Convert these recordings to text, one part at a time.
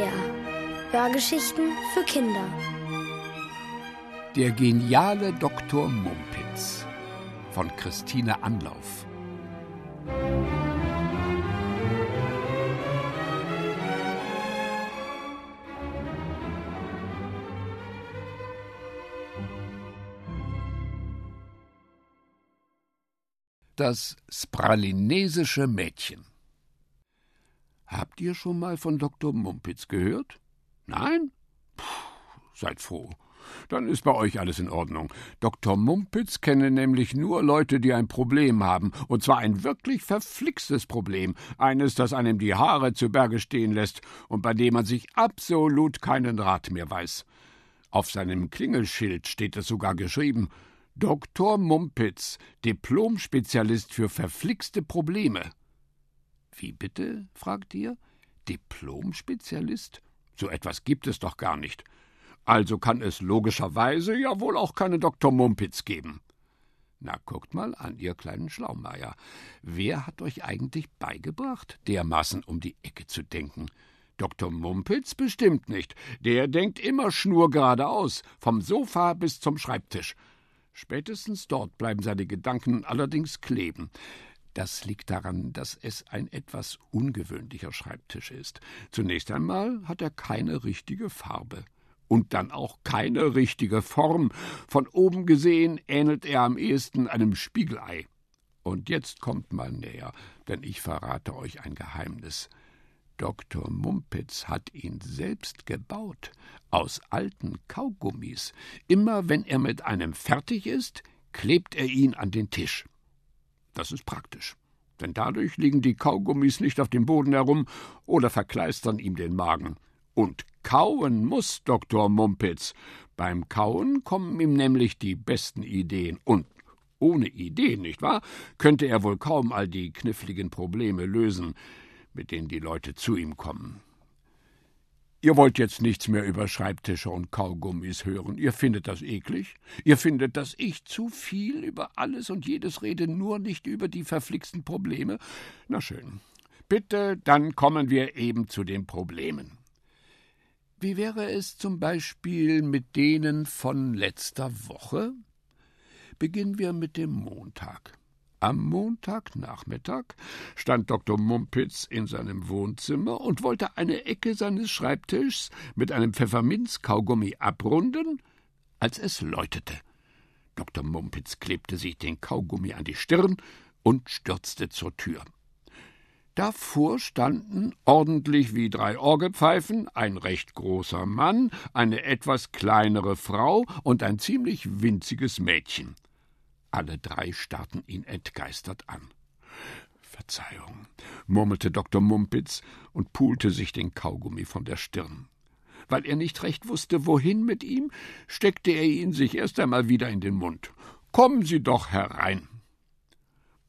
SWR. Hörgeschichten für Kinder. Der geniale Dr. Mumpitz von Christine Anlauf. Das spralinesische Mädchen. Habt ihr schon mal von Dr. Mumpitz gehört? Nein? Puh, seid froh. Dann ist bei euch alles in Ordnung. Dr. Mumpitz kenne nämlich nur Leute, die ein Problem haben, und zwar ein wirklich verflixtes Problem, eines, das einem die Haare zu Berge stehen lässt und bei dem man sich absolut keinen Rat mehr weiß. Auf seinem Klingelschild steht es sogar geschrieben Dr. Mumpitz, Diplomspezialist für verflixte Probleme. Wie bitte? fragt ihr. Diplomspezialist? So etwas gibt es doch gar nicht. Also kann es logischerweise ja wohl auch keine Dr. Mumpitz geben. Na, guckt mal an, ihr kleinen Schlaumeier. Wer hat euch eigentlich beigebracht, dermaßen um die Ecke zu denken? Dr. Mumpitz bestimmt nicht. Der denkt immer schnurgeradeaus, vom Sofa bis zum Schreibtisch. Spätestens dort bleiben seine Gedanken allerdings kleben. Das liegt daran, dass es ein etwas ungewöhnlicher Schreibtisch ist. Zunächst einmal hat er keine richtige Farbe. Und dann auch keine richtige Form. Von oben gesehen ähnelt er am ehesten einem Spiegelei. Und jetzt kommt mal näher, denn ich verrate euch ein Geheimnis. Dr. Mumpitz hat ihn selbst gebaut, aus alten Kaugummis. Immer wenn er mit einem fertig ist, klebt er ihn an den Tisch. Das ist praktisch, denn dadurch liegen die Kaugummis nicht auf dem Boden herum oder verkleistern ihm den Magen. Und kauen muss Dr. Mumpitz. Beim Kauen kommen ihm nämlich die besten Ideen. Und ohne Ideen, nicht wahr, könnte er wohl kaum all die kniffligen Probleme lösen, mit denen die Leute zu ihm kommen. Ihr wollt jetzt nichts mehr über Schreibtische und Kaugummis hören. Ihr findet das eklig. Ihr findet, dass ich zu viel über alles und jedes rede, nur nicht über die verflixten Probleme. Na schön. Bitte, dann kommen wir eben zu den Problemen. Wie wäre es zum Beispiel mit denen von letzter Woche? Beginnen wir mit dem Montag. Am Montagnachmittag stand Dr. Mumpitz in seinem Wohnzimmer und wollte eine Ecke seines Schreibtischs mit einem Pfefferminzkaugummi abrunden, als es läutete. Dr. Mumpitz klebte sich den Kaugummi an die Stirn und stürzte zur Tür. Davor standen, ordentlich wie drei Orgelpfeifen, ein recht großer Mann, eine etwas kleinere Frau und ein ziemlich winziges Mädchen. Alle drei starrten ihn entgeistert an. Verzeihung, murmelte Dr. Mumpitz und pulte sich den Kaugummi von der Stirn. Weil er nicht recht wusste, wohin mit ihm, steckte er ihn sich erst einmal wieder in den Mund. Kommen Sie doch herein.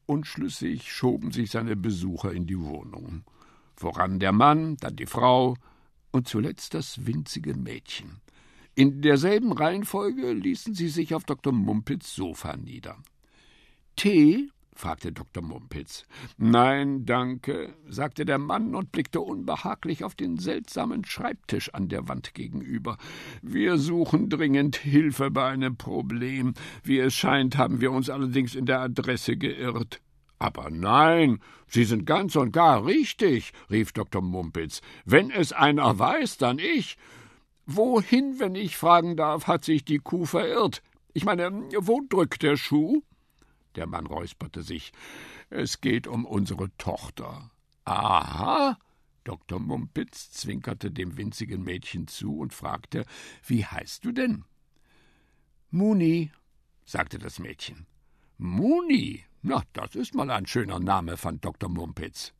Unschlüssig schoben sich seine Besucher in die Wohnung. Voran der Mann, dann die Frau und zuletzt das winzige Mädchen. In derselben Reihenfolge ließen sie sich auf Dr. Mumpitz Sofa nieder. Tee? fragte Dr. Mumpitz. Nein, danke, sagte der Mann und blickte unbehaglich auf den seltsamen Schreibtisch an der Wand gegenüber. Wir suchen dringend Hilfe bei einem Problem. Wie es scheint, haben wir uns allerdings in der Adresse geirrt. Aber nein, Sie sind ganz und gar richtig, rief Dr. Mumpitz. Wenn es einer weiß, dann ich. Wohin, wenn ich fragen darf, hat sich die Kuh verirrt? Ich meine, wo drückt der Schuh? Der Mann räusperte sich. Es geht um unsere Tochter. Aha. Dr. Mumpitz zwinkerte dem winzigen Mädchen zu und fragte, wie heißt du denn? Muni, sagte das Mädchen. Muni, na, das ist mal ein schöner Name, fand Dr. Mumpitz.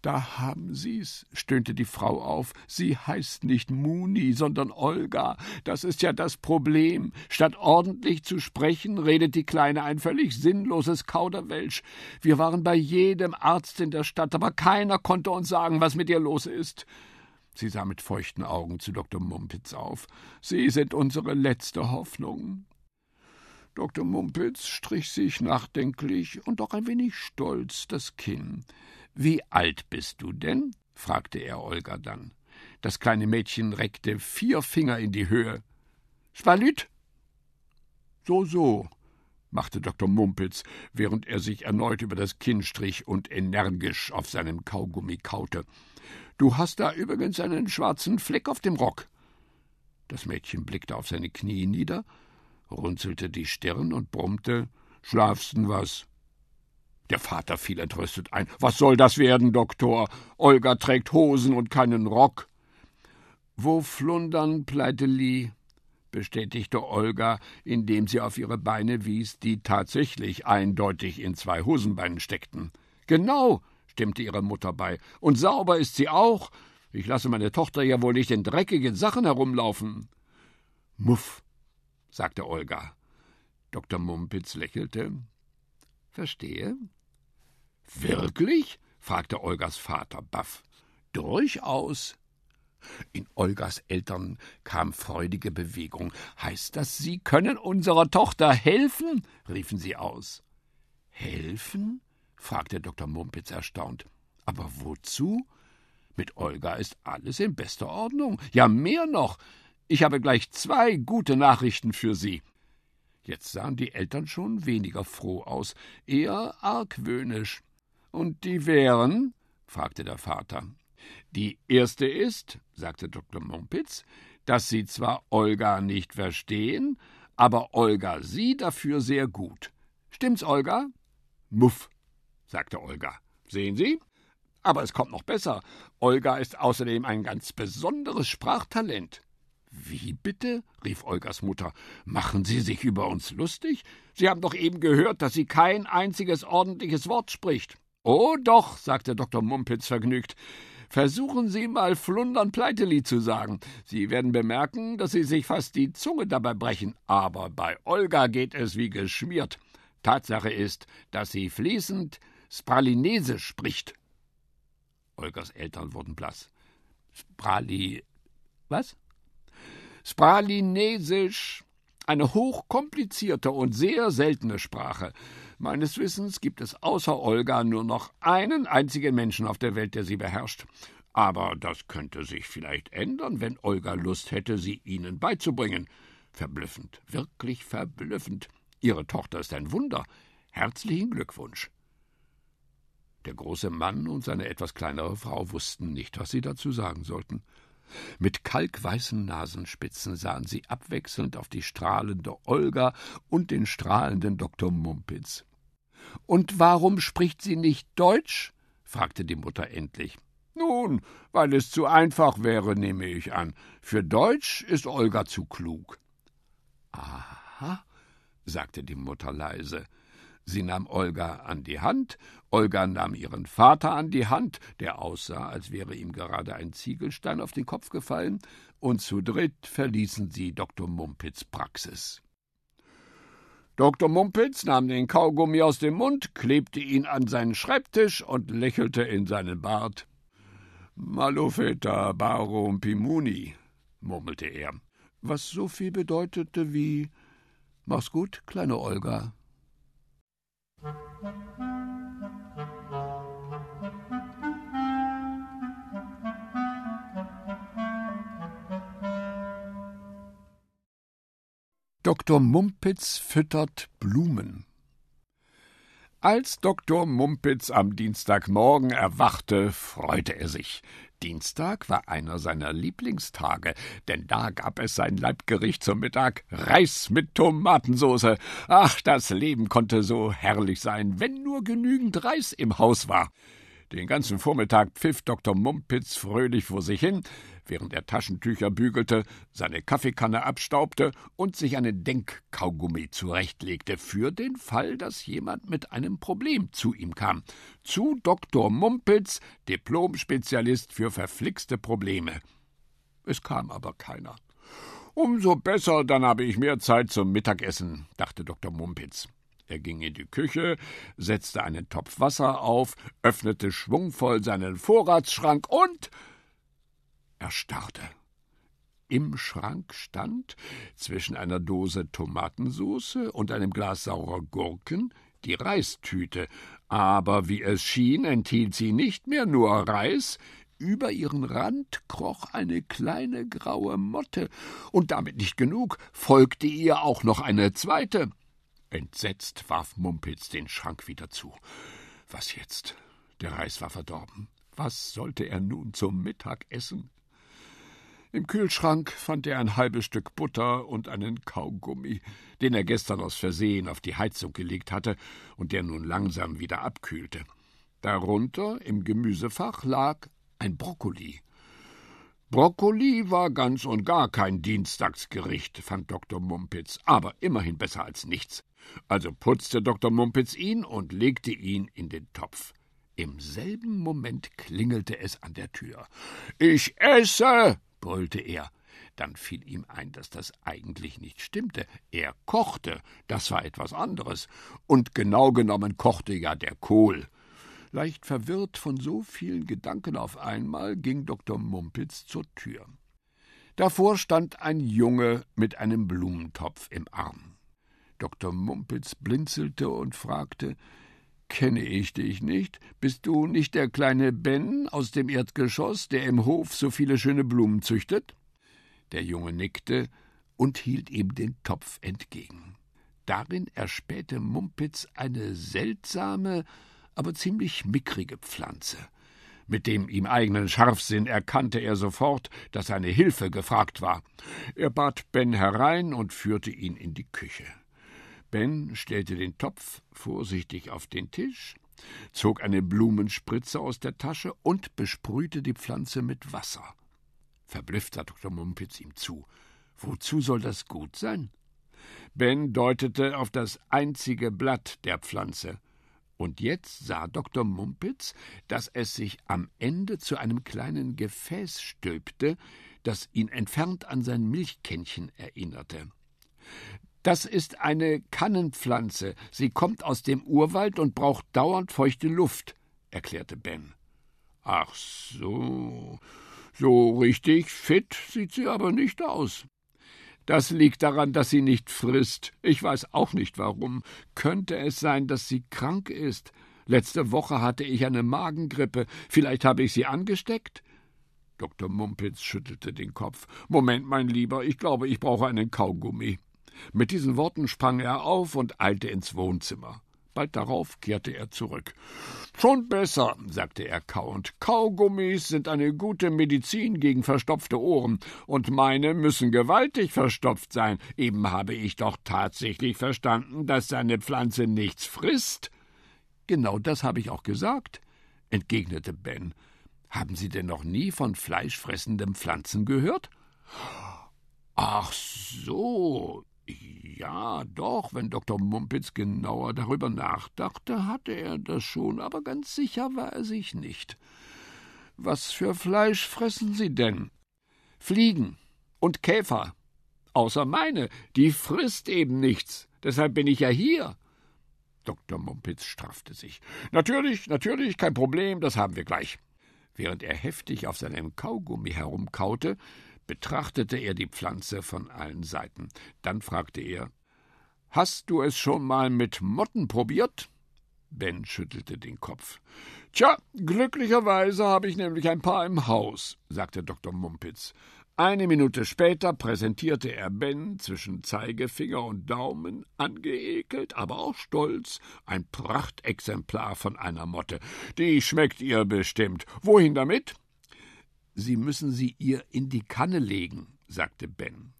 Da haben Sie's, stöhnte die Frau auf. Sie heißt nicht Muni, sondern Olga. Das ist ja das Problem. Statt ordentlich zu sprechen, redet die Kleine ein völlig sinnloses Kauderwelsch. Wir waren bei jedem Arzt in der Stadt, aber keiner konnte uns sagen, was mit ihr los ist. Sie sah mit feuchten Augen zu Dr. Mumpitz auf. Sie sind unsere letzte Hoffnung. Dr. Mumpitz strich sich nachdenklich und auch ein wenig stolz das Kinn. Wie alt bist du denn? fragte er Olga dann. Das kleine Mädchen reckte vier Finger in die Höhe. Spalüt! So, so, machte Dr. Mumpitz, während er sich erneut über das Kinn strich und energisch auf seinem Kaugummi kaute. Du hast da übrigens einen schwarzen Fleck auf dem Rock. Das Mädchen blickte auf seine Knie nieder, runzelte die Stirn und brummte Schlafsten was? Der Vater fiel entrüstet ein. Was soll das werden, Doktor? Olga trägt Hosen und keinen Rock. Wo flundern, Pleiteli? bestätigte Olga, indem sie auf ihre Beine wies, die tatsächlich eindeutig in zwei Hosenbeinen steckten. Genau, stimmte ihre Mutter bei. Und sauber ist sie auch. Ich lasse meine Tochter ja wohl nicht in dreckigen Sachen herumlaufen. Muff, sagte Olga. Dr. Mumpitz lächelte. Verstehe. Wirklich? fragte Olgas Vater baff. Durchaus. In Olgas Eltern kam freudige Bewegung. Heißt das, Sie können unserer Tochter helfen? riefen sie aus. Helfen? fragte Dr. Mumpitz erstaunt. Aber wozu? Mit Olga ist alles in bester Ordnung. Ja, mehr noch. Ich habe gleich zwei gute Nachrichten für Sie. Jetzt sahen die Eltern schon weniger froh aus, eher argwöhnisch. Und die wären? fragte der Vater. Die erste ist, sagte Dr. Mumpitz, dass Sie zwar Olga nicht verstehen, aber Olga Sie dafür sehr gut. Stimmt's, Olga? Muff, sagte Olga. Sehen Sie? Aber es kommt noch besser. Olga ist außerdem ein ganz besonderes Sprachtalent. Wie bitte? rief Olgas Mutter. Machen Sie sich über uns lustig? Sie haben doch eben gehört, dass sie kein einziges ordentliches Wort spricht. Oh doch, sagte Dr. Mumpitz vergnügt. Versuchen Sie mal Flundern Pleiteli zu sagen. Sie werden bemerken, dass Sie sich fast die Zunge dabei brechen. Aber bei Olga geht es wie geschmiert. Tatsache ist, dass sie fließend Spralinesisch spricht. Olgas Eltern wurden blass. Sprali. Was? Spralinesisch. Eine hochkomplizierte und sehr seltene Sprache. Meines Wissens gibt es außer Olga nur noch einen einzigen Menschen auf der Welt, der sie beherrscht. Aber das könnte sich vielleicht ändern, wenn Olga Lust hätte, sie ihnen beizubringen. Verblüffend, wirklich verblüffend. Ihre Tochter ist ein Wunder. Herzlichen Glückwunsch. Der große Mann und seine etwas kleinere Frau wussten nicht, was sie dazu sagen sollten. Mit kalkweißen Nasenspitzen sahen sie abwechselnd auf die strahlende Olga und den strahlenden Dr. Mumpitz. Und warum spricht sie nicht Deutsch? fragte die Mutter endlich. Nun, weil es zu einfach wäre, nehme ich an. Für Deutsch ist Olga zu klug. Aha, sagte die Mutter leise. Sie nahm Olga an die Hand, Olga nahm ihren Vater an die Hand, der aussah, als wäre ihm gerade ein Ziegelstein auf den Kopf gefallen, und zu dritt verließen sie Dr. Mumpitz Praxis. Dr. Mumpitz nahm den Kaugummi aus dem Mund, klebte ihn an seinen Schreibtisch und lächelte in seinen Bart. Malofeta barum pimuni, murmelte er, was so viel bedeutete wie Mach's gut, kleine Olga. Dr. Mumpitz füttert Blumen. Als Dr. Mumpitz am Dienstagmorgen erwachte, freute er sich. Dienstag war einer seiner Lieblingstage, denn da gab es sein Leibgericht zum Mittag Reis mit Tomatensoße. Ach, das Leben konnte so herrlich sein, wenn nur genügend Reis im Haus war. Den ganzen Vormittag pfiff Dr. Mumpitz fröhlich vor sich hin, während er Taschentücher bügelte, seine Kaffeekanne abstaubte und sich einen Denkkaugummi zurechtlegte, für den Fall, dass jemand mit einem Problem zu ihm kam. Zu Dr. Mumpitz, Diplomspezialist für verflixte Probleme. Es kam aber keiner. Umso besser, dann habe ich mehr Zeit zum Mittagessen, dachte Dr. Mumpitz. Er ging in die Küche, setzte einen Topf Wasser auf, öffnete schwungvoll seinen Vorratsschrank und erstarrte. Im Schrank stand, zwischen einer Dose Tomatensoße und einem Glas saurer Gurken, die Reistüte, aber wie es schien, enthielt sie nicht mehr nur Reis, über ihren Rand kroch eine kleine graue Motte, und damit nicht genug, folgte ihr auch noch eine zweite. Entsetzt warf Mumpitz den Schrank wieder zu. Was jetzt? Der Reis war verdorben. Was sollte er nun zum Mittag essen? Im Kühlschrank fand er ein halbes Stück Butter und einen Kaugummi, den er gestern aus Versehen auf die Heizung gelegt hatte und der nun langsam wieder abkühlte. Darunter im Gemüsefach lag ein Brokkoli. Brokkoli war ganz und gar kein Dienstagsgericht, fand Dr. Mumpitz, aber immerhin besser als nichts. Also putzte Dr. Mumpitz ihn und legte ihn in den Topf. Im selben Moment klingelte es an der Tür. Ich esse, brüllte er. Dann fiel ihm ein, dass das eigentlich nicht stimmte. Er kochte, das war etwas anderes. Und genau genommen kochte ja der Kohl. Leicht verwirrt von so vielen Gedanken auf einmal ging Dr. Mumpitz zur Tür. Davor stand ein Junge mit einem Blumentopf im Arm. Dr. Mumpitz blinzelte und fragte Kenne ich dich nicht? Bist du nicht der kleine Ben aus dem Erdgeschoss, der im Hof so viele schöne Blumen züchtet? Der Junge nickte und hielt ihm den Topf entgegen. Darin erspähte Mumpitz eine seltsame, aber ziemlich mickrige Pflanze. Mit dem ihm eigenen Scharfsinn erkannte er sofort, dass seine Hilfe gefragt war. Er bat Ben herein und führte ihn in die Küche. Ben stellte den Topf vorsichtig auf den Tisch, zog eine Blumenspritze aus der Tasche und besprühte die Pflanze mit Wasser. Verblüfft sah Dr. Mumpitz ihm zu. Wozu soll das gut sein? Ben deutete auf das einzige Blatt der Pflanze. Und jetzt sah Dr. Mumpitz, dass es sich am Ende zu einem kleinen Gefäß stülpte, das ihn entfernt an sein Milchkännchen erinnerte. Das ist eine Kannenpflanze. Sie kommt aus dem Urwald und braucht dauernd feuchte Luft, erklärte Ben. Ach so. So richtig fit sieht sie aber nicht aus. Das liegt daran, dass sie nicht frisst. Ich weiß auch nicht warum. Könnte es sein, dass sie krank ist? Letzte Woche hatte ich eine Magengrippe. Vielleicht habe ich sie angesteckt? Dr. Mumpitz schüttelte den Kopf. Moment, mein Lieber, ich glaube, ich brauche einen Kaugummi. Mit diesen Worten sprang er auf und eilte ins Wohnzimmer. Bald darauf kehrte er zurück. Schon besser, sagte er kauend. Kaugummis sind eine gute Medizin gegen verstopfte Ohren, und meine müssen gewaltig verstopft sein. Eben habe ich doch tatsächlich verstanden, dass seine Pflanze nichts frisst. Genau das habe ich auch gesagt, entgegnete Ben. Haben Sie denn noch nie von fleischfressenden Pflanzen gehört? Ach so, ja, doch, wenn Dr. Mumpitz genauer darüber nachdachte, hatte er das schon, aber ganz sicher war er sich nicht. Was für Fleisch fressen Sie denn? Fliegen und Käfer. Außer meine, die frisst eben nichts. Deshalb bin ich ja hier. Dr. Mumpitz straffte sich. Natürlich, natürlich, kein Problem, das haben wir gleich. Während er heftig auf seinem Kaugummi herumkaute, betrachtete er die Pflanze von allen Seiten. Dann fragte er Hast du es schon mal mit Motten probiert? Ben schüttelte den Kopf. Tja, glücklicherweise habe ich nämlich ein paar im Haus, sagte Dr. Mumpitz. Eine Minute später präsentierte er Ben zwischen Zeigefinger und Daumen, angeekelt, aber auch stolz, ein Prachtexemplar von einer Motte. Die schmeckt ihr bestimmt. Wohin damit? Sie müssen sie ihr in die Kanne legen, sagte Ben.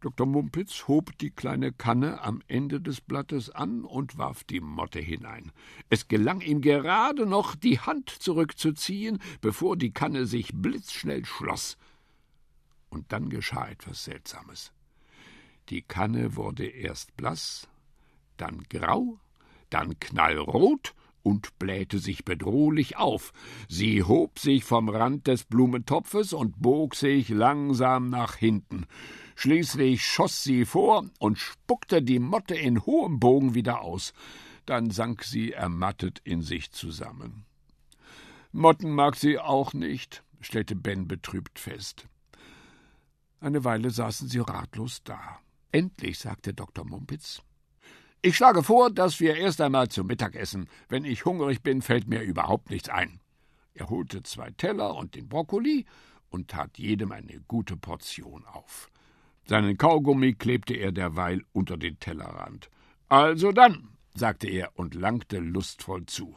Dr. Mumpitz hob die kleine Kanne am Ende des Blattes an und warf die Motte hinein. Es gelang ihm gerade noch, die Hand zurückzuziehen, bevor die Kanne sich blitzschnell schloss. Und dann geschah etwas Seltsames. Die Kanne wurde erst blass, dann grau, dann knallrot und blähte sich bedrohlich auf. Sie hob sich vom Rand des Blumentopfes und bog sich langsam nach hinten. Schließlich schoss sie vor und spuckte die Motte in hohem Bogen wieder aus. Dann sank sie ermattet in sich zusammen. Motten mag sie auch nicht, stellte Ben betrübt fest. Eine Weile saßen sie ratlos da. Endlich sagte Dr. Mumpitz ich schlage vor, dass wir erst einmal zum Mittag essen. Wenn ich hungrig bin, fällt mir überhaupt nichts ein. Er holte zwei Teller und den Brokkoli und tat jedem eine gute Portion auf. Seinen Kaugummi klebte er derweil unter den Tellerrand. Also dann, sagte er und langte lustvoll zu.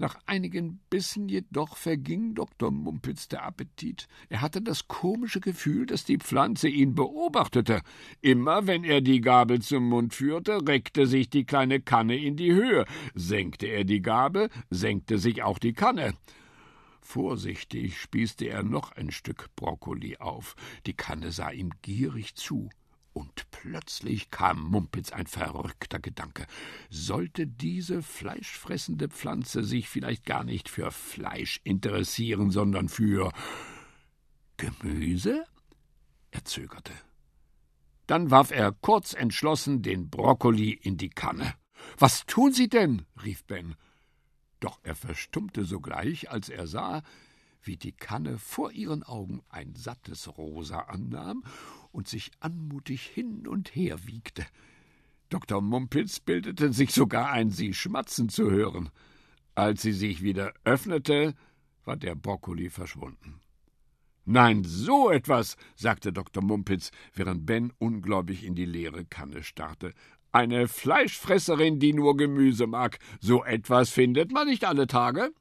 Nach einigen Bissen jedoch verging Dr. Mumpitz der Appetit. Er hatte das komische Gefühl, dass die Pflanze ihn beobachtete. Immer wenn er die Gabel zum Mund führte, reckte sich die kleine Kanne in die Höhe. Senkte er die Gabel, senkte sich auch die Kanne. Vorsichtig spießte er noch ein Stück Brokkoli auf. Die Kanne sah ihm gierig zu. Und plötzlich kam Mumpitz ein verrückter Gedanke. Sollte diese fleischfressende Pflanze sich vielleicht gar nicht für Fleisch interessieren, sondern für Gemüse? Er zögerte. Dann warf er kurz entschlossen den Brokkoli in die Kanne. Was tun Sie denn? rief Ben. Doch er verstummte sogleich, als er sah, wie die Kanne vor ihren Augen ein sattes Rosa annahm und sich anmutig hin und her wiegte. Dr. Mumpitz bildete sich sogar ein, sie schmatzen zu hören. Als sie sich wieder öffnete, war der Brokkoli verschwunden. Nein, so etwas, sagte Dr. Mumpitz, während Ben ungläubig in die leere Kanne starrte. Eine Fleischfresserin, die nur Gemüse mag, so etwas findet man nicht alle Tage.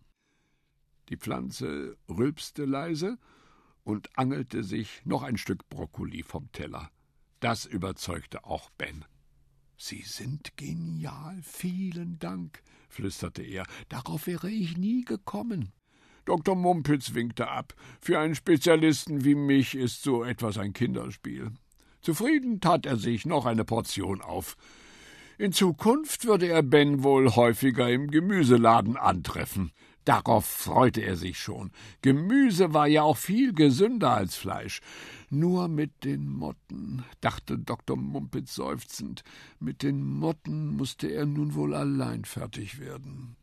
Die Pflanze rülpste leise und angelte sich noch ein Stück Brokkoli vom Teller. Das überzeugte auch Ben. Sie sind genial, vielen Dank, flüsterte er. Darauf wäre ich nie gekommen. Dr. Mumpitz winkte ab. Für einen Spezialisten wie mich ist so etwas ein Kinderspiel. Zufrieden tat er sich noch eine Portion auf. In Zukunft würde er Ben wohl häufiger im Gemüseladen antreffen. Darauf freute er sich schon. Gemüse war ja auch viel gesünder als Fleisch. Nur mit den Motten, dachte Dr. Mumpitz seufzend, mit den Motten musste er nun wohl allein fertig werden.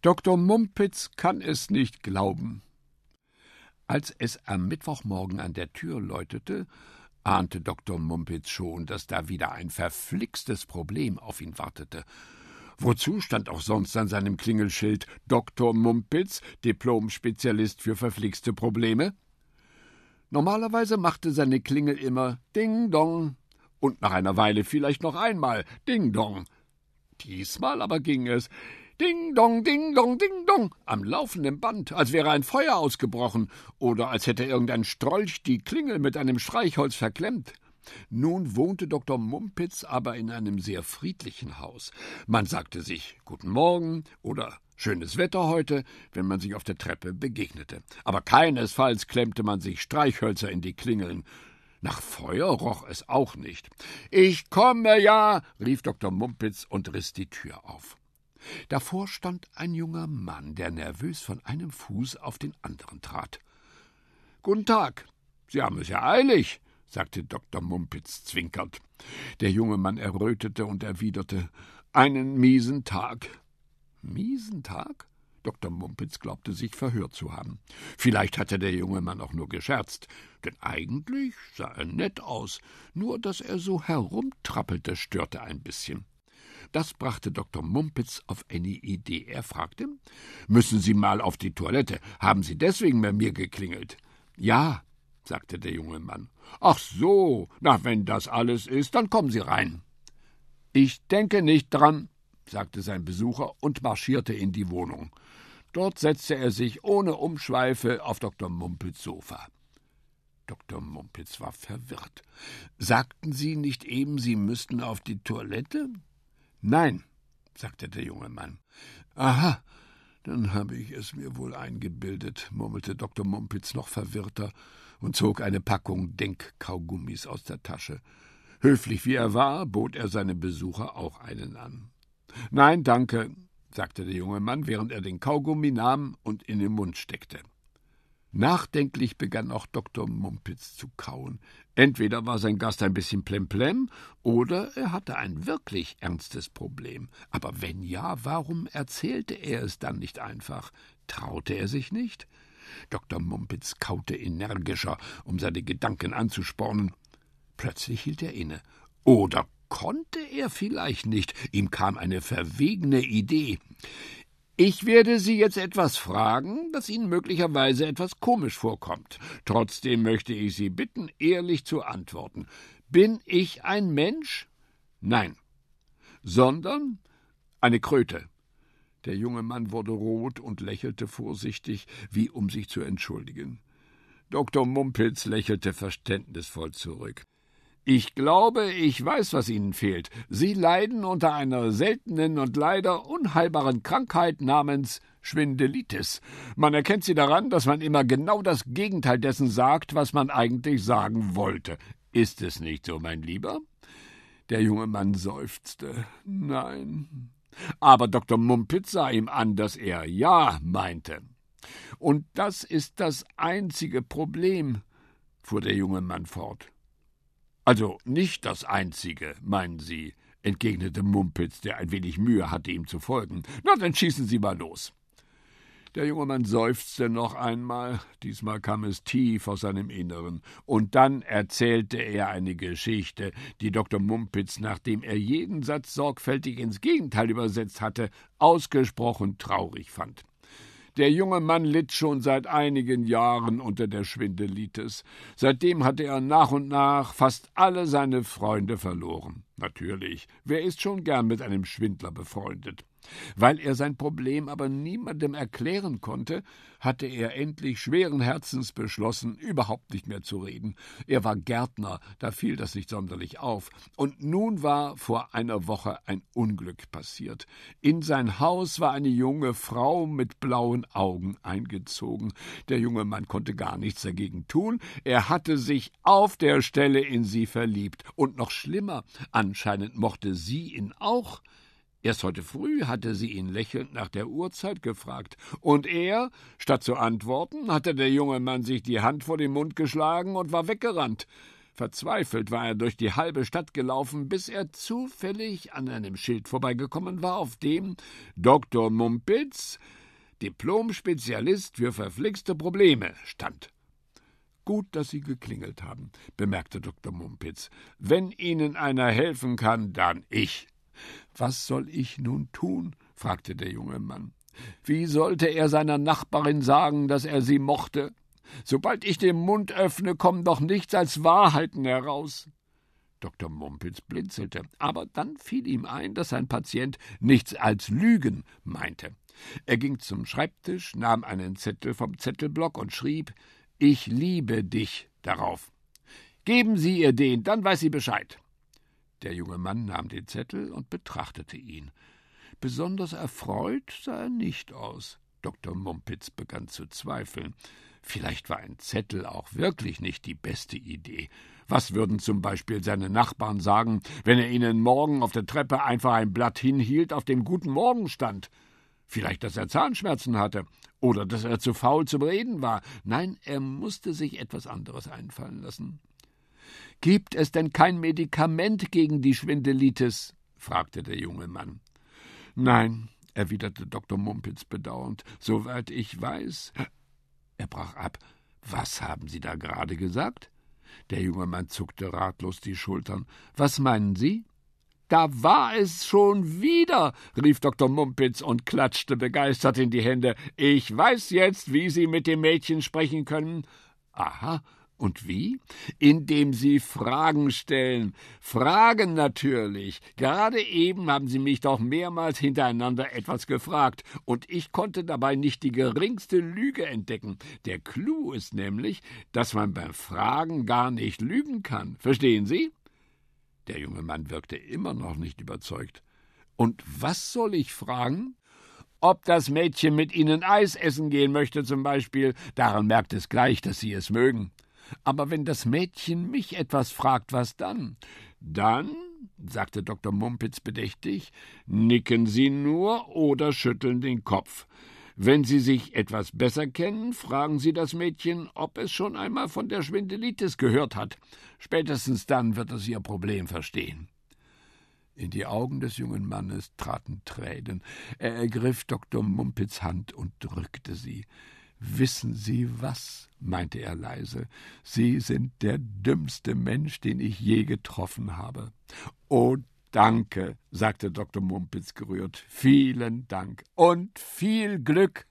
Dr. Mumpitz kann es nicht glauben. Als es am Mittwochmorgen an der Tür läutete, ahnte Dr. Mumpitz schon, dass da wieder ein verflixtes Problem auf ihn wartete. Wozu stand auch sonst an seinem Klingelschild Dr. Mumpitz, Diplom-Spezialist für verflixte Probleme? Normalerweise machte seine Klingel immer Ding Dong und nach einer Weile vielleicht noch einmal Ding Dong. Diesmal aber ging es Ding dong, ding dong, ding dong, am laufenden Band, als wäre ein Feuer ausgebrochen oder als hätte irgendein Strolch die Klingel mit einem Streichholz verklemmt. Nun wohnte Dr. Mumpitz aber in einem sehr friedlichen Haus. Man sagte sich Guten Morgen oder Schönes Wetter heute, wenn man sich auf der Treppe begegnete. Aber keinesfalls klemmte man sich Streichhölzer in die Klingeln. Nach Feuer roch es auch nicht. Ich komme ja, rief Dr. Mumpitz und riss die Tür auf. Davor stand ein junger Mann, der nervös von einem Fuß auf den anderen trat. Guten Tag. Sie haben es ja eilig, sagte Dr. Mumpitz zwinkernd. Der junge Mann errötete und erwiderte Einen miesen Tag. Miesen Tag? Dr. Mumpitz glaubte sich verhört zu haben. Vielleicht hatte der junge Mann auch nur gescherzt, denn eigentlich sah er nett aus, nur dass er so herumtrappelte, störte ein bisschen. Das brachte Dr. Mumpitz auf eine Idee. Er fragte Müssen Sie mal auf die Toilette? Haben Sie deswegen bei mir geklingelt? Ja, sagte der junge Mann. Ach so, na, wenn das alles ist, dann kommen Sie rein. Ich denke nicht dran, sagte sein Besucher und marschierte in die Wohnung. Dort setzte er sich ohne Umschweife auf Dr. Mumpitz Sofa. Dr. Mumpitz war verwirrt. Sagten Sie nicht eben, Sie müssten auf die Toilette? Nein, sagte der junge Mann. Aha, dann habe ich es mir wohl eingebildet, murmelte Dr. Mumpitz noch verwirrter und zog eine Packung Denkkaugummis aus der Tasche. Höflich wie er war, bot er seinem Besucher auch einen an. Nein, danke, sagte der junge Mann, während er den Kaugummi nahm und in den Mund steckte. Nachdenklich begann auch Dr. Mumpitz zu kauen. Entweder war sein Gast ein bisschen plemplem, oder er hatte ein wirklich ernstes Problem. Aber wenn ja, warum erzählte er es dann nicht einfach? Traute er sich nicht? Dr. Mumpitz kaute energischer, um seine Gedanken anzuspornen. Plötzlich hielt er inne. Oder konnte er vielleicht nicht? Ihm kam eine verwegene Idee. Ich werde Sie jetzt etwas fragen, das Ihnen möglicherweise etwas komisch vorkommt. Trotzdem möchte ich Sie bitten, ehrlich zu antworten. Bin ich ein Mensch? Nein. Sondern eine Kröte. Der junge Mann wurde rot und lächelte vorsichtig, wie um sich zu entschuldigen. Dr. Mumpitz lächelte verständnisvoll zurück. Ich glaube, ich weiß, was Ihnen fehlt. Sie leiden unter einer seltenen und leider unheilbaren Krankheit namens Schwindelitis. Man erkennt sie daran, dass man immer genau das Gegenteil dessen sagt, was man eigentlich sagen wollte. Ist es nicht so, mein Lieber? Der junge Mann seufzte. Nein. Aber Dr. Mumpitz sah ihm an, dass er ja meinte. Und das ist das einzige Problem, fuhr der junge Mann fort. Also nicht das einzige, meinen Sie, entgegnete Mumpitz, der ein wenig Mühe hatte, ihm zu folgen. Na, dann schießen Sie mal los. Der junge Mann seufzte noch einmal, diesmal kam es tief aus seinem Inneren, und dann erzählte er eine Geschichte, die Dr. Mumpitz, nachdem er jeden Satz sorgfältig ins Gegenteil übersetzt hatte, ausgesprochen traurig fand. Der junge Mann litt schon seit einigen Jahren unter der Schwindelitis. Seitdem hatte er nach und nach fast alle seine Freunde verloren. Natürlich, wer ist schon gern mit einem Schwindler befreundet? Weil er sein Problem aber niemandem erklären konnte, hatte er endlich schweren Herzens beschlossen, überhaupt nicht mehr zu reden. Er war Gärtner, da fiel das nicht sonderlich auf. Und nun war vor einer Woche ein Unglück passiert. In sein Haus war eine junge Frau mit blauen Augen eingezogen. Der junge Mann konnte gar nichts dagegen tun. Er hatte sich auf der Stelle in sie verliebt. Und noch schlimmer, anscheinend mochte sie ihn auch. Erst heute früh hatte sie ihn lächelnd nach der Uhrzeit gefragt, und er, statt zu antworten, hatte der junge Mann sich die Hand vor den Mund geschlagen und war weggerannt. Verzweifelt war er durch die halbe Stadt gelaufen, bis er zufällig an einem Schild vorbeigekommen war, auf dem Dr. Mumpitz, Diplom-Spezialist für verflixte Probleme, stand. Gut, dass Sie geklingelt haben, bemerkte Dr. Mumpitz. Wenn Ihnen einer helfen kann, dann ich. Was soll ich nun tun? fragte der junge Mann. Wie sollte er seiner Nachbarin sagen, dass er sie mochte? Sobald ich den Mund öffne, kommen doch nichts als Wahrheiten heraus. Dr. Mumpitz blinzelte, aber dann fiel ihm ein, dass sein Patient nichts als Lügen meinte. Er ging zum Schreibtisch, nahm einen Zettel vom Zettelblock und schrieb Ich liebe dich darauf. Geben Sie ihr den, dann weiß sie Bescheid. Der junge Mann nahm den Zettel und betrachtete ihn. Besonders erfreut sah er nicht aus. Dr. Mumpitz begann zu zweifeln. Vielleicht war ein Zettel auch wirklich nicht die beste Idee. Was würden zum Beispiel seine Nachbarn sagen, wenn er ihnen morgen auf der Treppe einfach ein Blatt hinhielt, auf dem Guten Morgen stand? Vielleicht, dass er Zahnschmerzen hatte oder dass er zu faul zum Reden war. Nein, er musste sich etwas anderes einfallen lassen. Gibt es denn kein Medikament gegen die Schwindelitis? fragte der junge Mann. Nein, erwiderte Dr. Mumpitz bedauernd, soweit ich weiß. Er brach ab. Was haben Sie da gerade gesagt? Der junge Mann zuckte ratlos die Schultern. Was meinen Sie? Da war es schon wieder, rief Dr. Mumpitz und klatschte begeistert in die Hände. Ich weiß jetzt, wie Sie mit dem Mädchen sprechen können. Aha, und wie? Indem Sie Fragen stellen. Fragen natürlich. Gerade eben haben Sie mich doch mehrmals hintereinander etwas gefragt, und ich konnte dabei nicht die geringste Lüge entdecken. Der Clou ist nämlich, dass man beim Fragen gar nicht lügen kann. Verstehen Sie? Der junge Mann wirkte immer noch nicht überzeugt. Und was soll ich fragen? Ob das Mädchen mit Ihnen Eis essen gehen möchte, zum Beispiel, daran merkt es gleich, dass Sie es mögen. Aber wenn das Mädchen mich etwas fragt, was dann? Dann, sagte Dr. Mumpitz bedächtig, nicken Sie nur oder schütteln den Kopf. Wenn Sie sich etwas besser kennen, fragen Sie das Mädchen, ob es schon einmal von der Schwindelitis gehört hat. Spätestens dann wird es Ihr Problem verstehen. In die Augen des jungen Mannes traten Tränen. Er ergriff Dr. Mumpitz Hand und drückte sie. Wissen Sie was? meinte er leise, Sie sind der dümmste Mensch, den ich je getroffen habe. Oh, danke, sagte Dr. Mumpitz gerührt. Vielen Dank und viel Glück.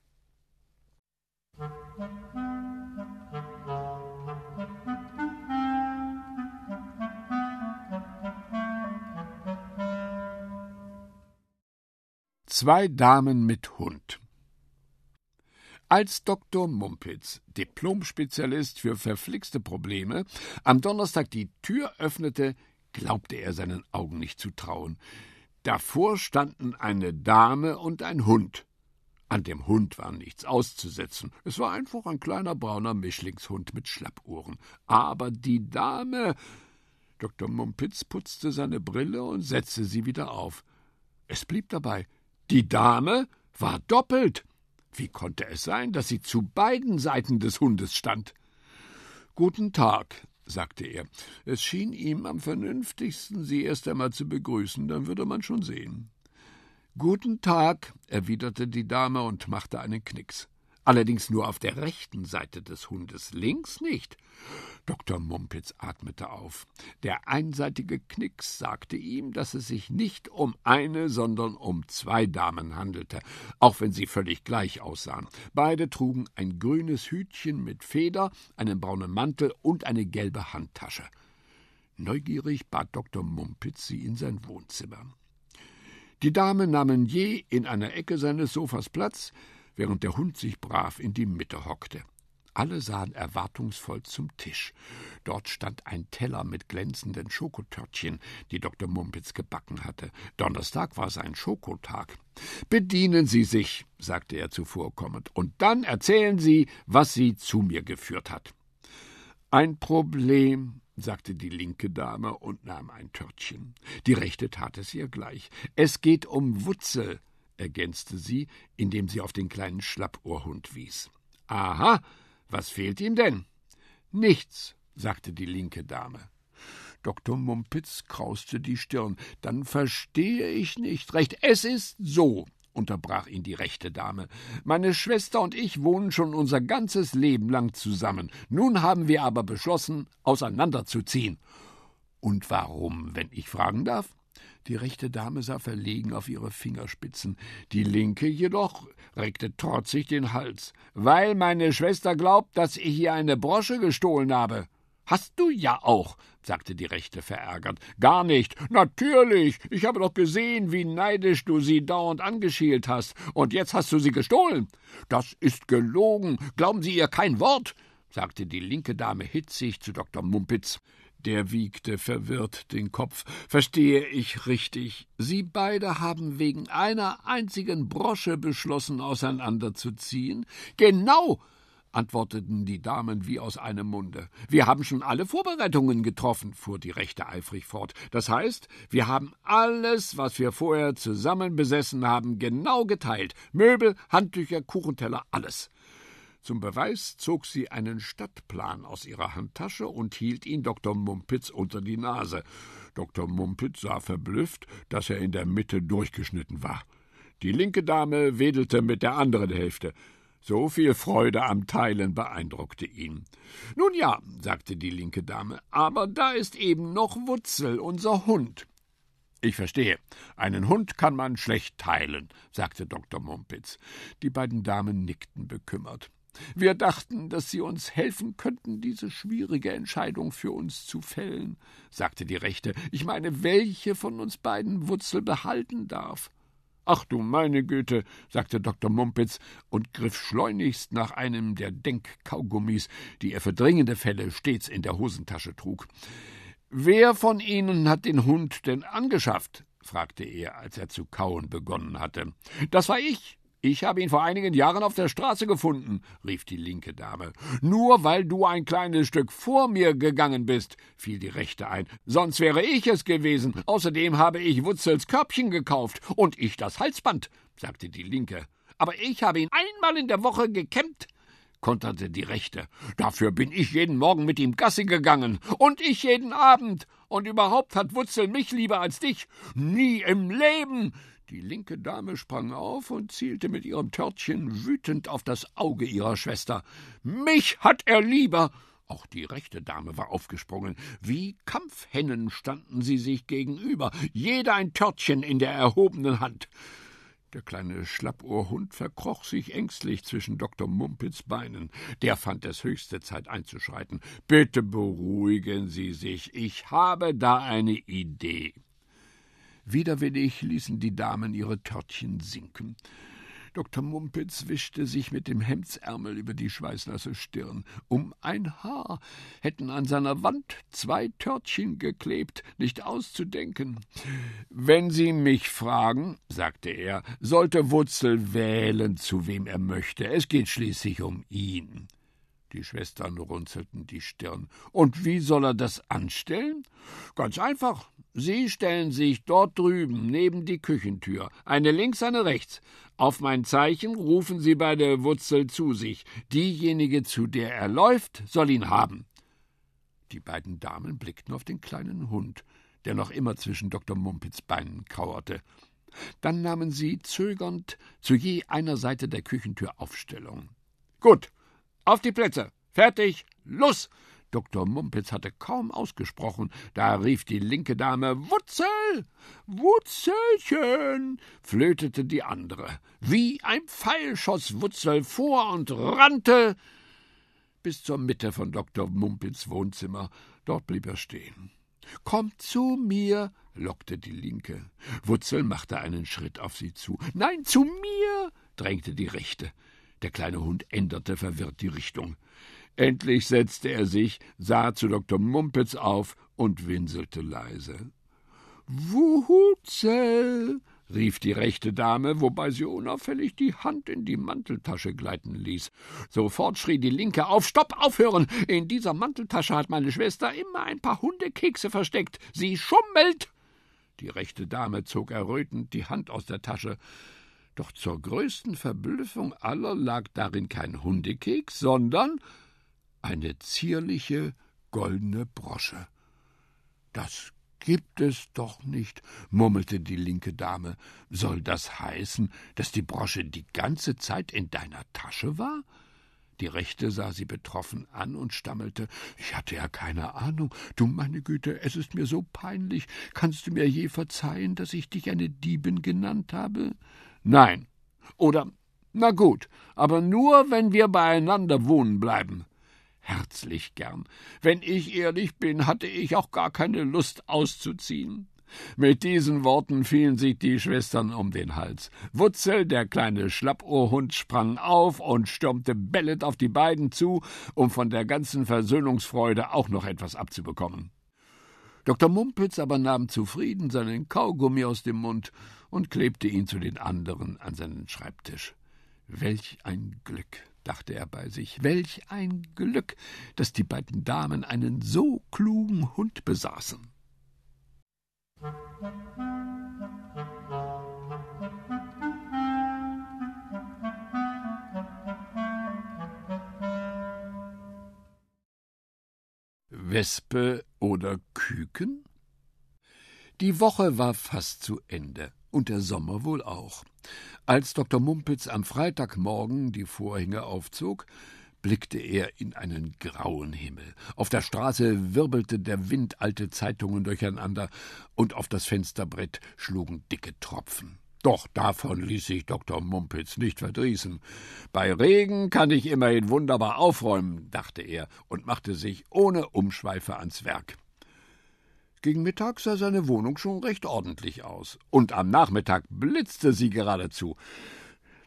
Zwei Damen mit Hund. Als Dr. Mumpitz, Diplomspezialist für verflixte Probleme, am Donnerstag die Tür öffnete, glaubte er seinen Augen nicht zu trauen. Davor standen eine Dame und ein Hund. An dem Hund war nichts auszusetzen. Es war einfach ein kleiner brauner Mischlingshund mit Schlappohren. Aber die Dame. Dr. Mumpitz putzte seine Brille und setzte sie wieder auf. Es blieb dabei. Die Dame war doppelt. Wie konnte es sein, dass sie zu beiden Seiten des Hundes stand? Guten Tag, sagte er. Es schien ihm am vernünftigsten, sie erst einmal zu begrüßen, dann würde man schon sehen. Guten Tag, erwiderte die Dame und machte einen Knicks allerdings nur auf der rechten Seite des Hundes, links nicht. Dr. Mumpitz atmete auf. Der einseitige Knicks sagte ihm, dass es sich nicht um eine, sondern um zwei Damen handelte, auch wenn sie völlig gleich aussahen. Beide trugen ein grünes Hütchen mit Feder, einen braunen Mantel und eine gelbe Handtasche. Neugierig bat Dr. Mumpitz sie in sein Wohnzimmer. Die Damen nahmen je in einer Ecke seines Sofas Platz, während der Hund sich brav in die Mitte hockte. Alle sahen erwartungsvoll zum Tisch. Dort stand ein Teller mit glänzenden Schokotörtchen, die Dr. Mumpitz gebacken hatte. Donnerstag war sein Schokotag. Bedienen Sie sich, sagte er zuvorkommend, und dann erzählen Sie, was Sie zu mir geführt hat. Ein Problem, sagte die linke Dame und nahm ein Törtchen. Die rechte tat es ihr gleich. Es geht um Wutzel, ergänzte sie, indem sie auf den kleinen Schlappohrhund wies. Aha, was fehlt ihm denn? Nichts, sagte die linke Dame. Dr. Mumpitz krauste die Stirn. Dann verstehe ich nicht recht. Es ist so, unterbrach ihn die rechte Dame. Meine Schwester und ich wohnen schon unser ganzes Leben lang zusammen. Nun haben wir aber beschlossen, auseinanderzuziehen. Und warum, wenn ich fragen darf? Die rechte Dame sah verlegen auf ihre Fingerspitzen, die linke jedoch reckte trotzig den Hals. Weil meine Schwester glaubt, dass ich ihr eine Brosche gestohlen habe. Hast du ja auch, sagte die Rechte verärgert. Gar nicht. Natürlich. Ich habe doch gesehen, wie neidisch du sie dauernd angeschielt hast. Und jetzt hast du sie gestohlen. Das ist gelogen. Glauben Sie ihr kein Wort, sagte die linke Dame hitzig zu Dr. Mumpitz. Der wiegte verwirrt den Kopf. Verstehe ich richtig? Sie beide haben wegen einer einzigen Brosche beschlossen, auseinanderzuziehen? Genau, antworteten die Damen wie aus einem Munde. Wir haben schon alle Vorbereitungen getroffen, fuhr die Rechte eifrig fort. Das heißt, wir haben alles, was wir vorher zusammen besessen haben, genau geteilt. Möbel, Handtücher, Kuchenteller, alles. Zum Beweis zog sie einen Stadtplan aus ihrer Handtasche und hielt ihn Dr. Mumpitz unter die Nase. Dr. Mumpitz sah verblüfft, dass er in der Mitte durchgeschnitten war. Die linke Dame wedelte mit der anderen Hälfte. So viel Freude am Teilen beeindruckte ihn. Nun ja, sagte die linke Dame, aber da ist eben noch Wutzel, unser Hund. Ich verstehe. Einen Hund kann man schlecht teilen, sagte Dr. Mumpitz. Die beiden Damen nickten bekümmert. Wir dachten, dass Sie uns helfen könnten, diese schwierige Entscheidung für uns zu fällen, sagte die Rechte. Ich meine, welche von uns beiden Wutzel behalten darf. Ach du meine Güte, sagte Dr. Mumpitz und griff schleunigst nach einem der Denkkaugummis, die er für dringende Fälle stets in der Hosentasche trug. Wer von Ihnen hat den Hund denn angeschafft? fragte er, als er zu kauen begonnen hatte. Das war ich, ich habe ihn vor einigen Jahren auf der Straße gefunden, rief die linke Dame. Nur weil du ein kleines Stück vor mir gegangen bist, fiel die rechte ein. Sonst wäre ich es gewesen. Außerdem habe ich Wutzels Körbchen gekauft und ich das Halsband, sagte die linke. Aber ich habe ihn einmal in der Woche gekämmt, konterte die Rechte. Dafür bin ich jeden Morgen mit ihm Gassi gegangen. Und ich jeden Abend. Und überhaupt hat Wutzel mich lieber als dich. Nie im Leben. Die linke Dame sprang auf und zielte mit ihrem Törtchen wütend auf das Auge ihrer Schwester. Mich hat er lieber! Auch die rechte Dame war aufgesprungen. Wie Kampfhennen standen sie sich gegenüber, jeder ein Törtchen in der erhobenen Hand. Der kleine Schlappohrhund verkroch sich ängstlich zwischen Dr. Mumpitz Beinen. Der fand es höchste Zeit einzuschreiten. Bitte beruhigen Sie sich, ich habe da eine Idee. Widerwillig ließen die Damen ihre Törtchen sinken. Dr. Mumpitz wischte sich mit dem Hemdsärmel über die schweißnasse Stirn. Um ein Haar hätten an seiner Wand zwei Törtchen geklebt, nicht auszudenken. Wenn Sie mich fragen, sagte er, sollte Wutzel wählen, zu wem er möchte. Es geht schließlich um ihn. Die Schwestern runzelten die Stirn. Und wie soll er das anstellen? Ganz einfach. Sie stellen sich dort drüben neben die Küchentür, eine links, eine rechts. Auf mein Zeichen rufen Sie beide Wutzel zu sich. Diejenige, zu der er läuft, soll ihn haben. Die beiden Damen blickten auf den kleinen Hund, der noch immer zwischen Dr. Mumpitz Beinen kauerte. Dann nahmen sie zögernd zu je einer Seite der Küchentür Aufstellung. Gut, auf die Plätze. Fertig. Los. Dr. Mumpitz hatte kaum ausgesprochen, da rief die linke Dame Wutzel. Wutzelchen. flötete die andere. Wie ein Pfeil schoss Wutzel vor und rannte bis zur Mitte von Dr. Mumpitz Wohnzimmer. Dort blieb er stehen. Komm zu mir, lockte die Linke. Wutzel machte einen Schritt auf sie zu. Nein, zu mir, drängte die Rechte. Der kleine Hund änderte verwirrt die Richtung. Endlich setzte er sich, sah zu Dr. Mumpitz auf und winselte leise. Wuhuzel, rief die rechte Dame, wobei sie unauffällig die Hand in die Manteltasche gleiten ließ. Sofort schrie die linke auf Stopp, aufhören. In dieser Manteltasche hat meine Schwester immer ein paar Hundekekse versteckt. Sie schummelt. Die rechte Dame zog errötend die Hand aus der Tasche. Doch zur größten Verblüffung aller lag darin kein Hundekeks, sondern eine zierliche goldene Brosche. Das gibt es doch nicht, murmelte die linke Dame. Soll das heißen, dass die Brosche die ganze Zeit in deiner Tasche war? Die rechte sah sie betroffen an und stammelte Ich hatte ja keine Ahnung. Du meine Güte, es ist mir so peinlich. Kannst du mir je verzeihen, dass ich dich eine Diebin genannt habe? Nein. Oder na gut, aber nur, wenn wir beieinander wohnen bleiben herzlich gern. Wenn ich ehrlich bin, hatte ich auch gar keine Lust auszuziehen. Mit diesen Worten fielen sich die Schwestern um den Hals. Wutzel, der kleine Schlappohrhund, sprang auf und stürmte bellend auf die beiden zu, um von der ganzen Versöhnungsfreude auch noch etwas abzubekommen. Dr. Mumpitz aber nahm zufrieden seinen Kaugummi aus dem Mund und klebte ihn zu den anderen an seinen Schreibtisch. Welch ein Glück, dachte er bei sich, welch ein Glück, dass die beiden Damen einen so klugen Hund besaßen. Wespe oder Küken? Die Woche war fast zu Ende und der Sommer wohl auch. Als Dr. Mumpitz am Freitagmorgen die Vorhänge aufzog, blickte er in einen grauen Himmel. Auf der Straße wirbelte der Wind alte Zeitungen durcheinander, und auf das Fensterbrett schlugen dicke Tropfen. Doch davon ließ sich Dr. Mumpitz nicht verdrießen. Bei Regen kann ich immerhin wunderbar aufräumen, dachte er und machte sich ohne Umschweife ans Werk. Gegen Mittag sah seine Wohnung schon recht ordentlich aus, und am Nachmittag blitzte sie geradezu.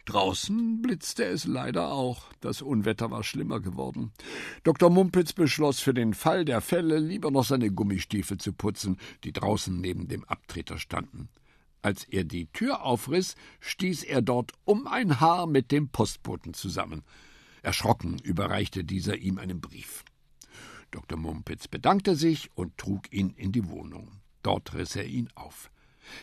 Draußen blitzte es leider auch. Das Unwetter war schlimmer geworden. Dr. Mumpitz beschloss für den Fall der Fälle lieber noch seine Gummistiefel zu putzen, die draußen neben dem Abtreter standen. Als er die Tür aufriss, stieß er dort um ein Haar mit dem Postboten zusammen. Erschrocken überreichte dieser ihm einen Brief. Dr. Mumpitz bedankte sich und trug ihn in die Wohnung. Dort riss er ihn auf.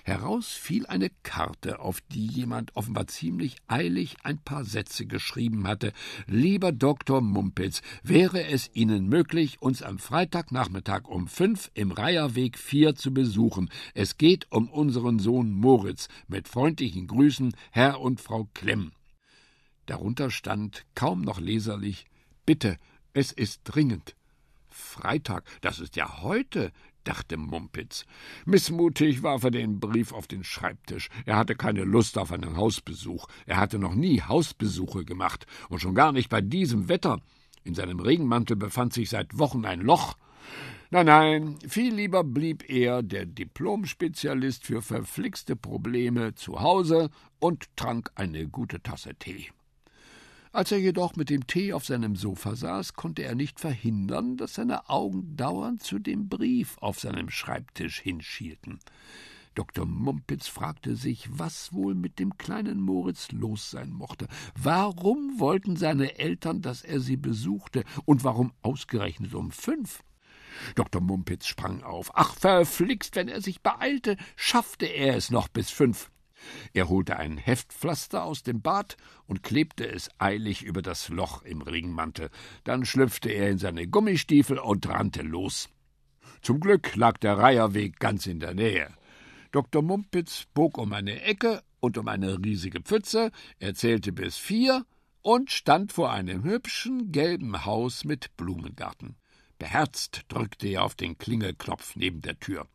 Heraus fiel eine Karte, auf die jemand offenbar ziemlich eilig ein paar Sätze geschrieben hatte. Lieber Dr. Mumpitz, wäre es Ihnen möglich, uns am Freitagnachmittag um fünf im Reiherweg vier zu besuchen. Es geht um unseren Sohn Moritz. Mit freundlichen Grüßen, Herr und Frau Klemm. Darunter stand, kaum noch leserlich, Bitte, es ist dringend. Freitag, das ist ja heute, dachte Mumpitz. Missmutig warf er den Brief auf den Schreibtisch. Er hatte keine Lust auf einen Hausbesuch. Er hatte noch nie Hausbesuche gemacht, und schon gar nicht bei diesem Wetter. In seinem Regenmantel befand sich seit Wochen ein Loch. Nein, nein, viel lieber blieb er, der Diplomspezialist für verflixte Probleme, zu Hause und trank eine gute Tasse Tee. Als er jedoch mit dem Tee auf seinem Sofa saß, konnte er nicht verhindern, dass seine Augen dauernd zu dem Brief auf seinem Schreibtisch hinschielten. Dr. Mumpitz fragte sich, was wohl mit dem kleinen Moritz los sein mochte. Warum wollten seine Eltern, dass er sie besuchte, und warum ausgerechnet um fünf? Dr. Mumpitz sprang auf. Ach, verflixt, wenn er sich beeilte, schaffte er es noch bis fünf. Er holte ein Heftpflaster aus dem Bad und klebte es eilig über das Loch im Regenmantel. Dann schlüpfte er in seine Gummistiefel und rannte los. Zum Glück lag der Reiherweg ganz in der Nähe. Dr. Mumpitz bog um eine Ecke und um eine riesige Pfütze, er zählte bis vier und stand vor einem hübschen gelben Haus mit Blumengarten. Beherzt drückte er auf den Klingelknopf neben der Tür.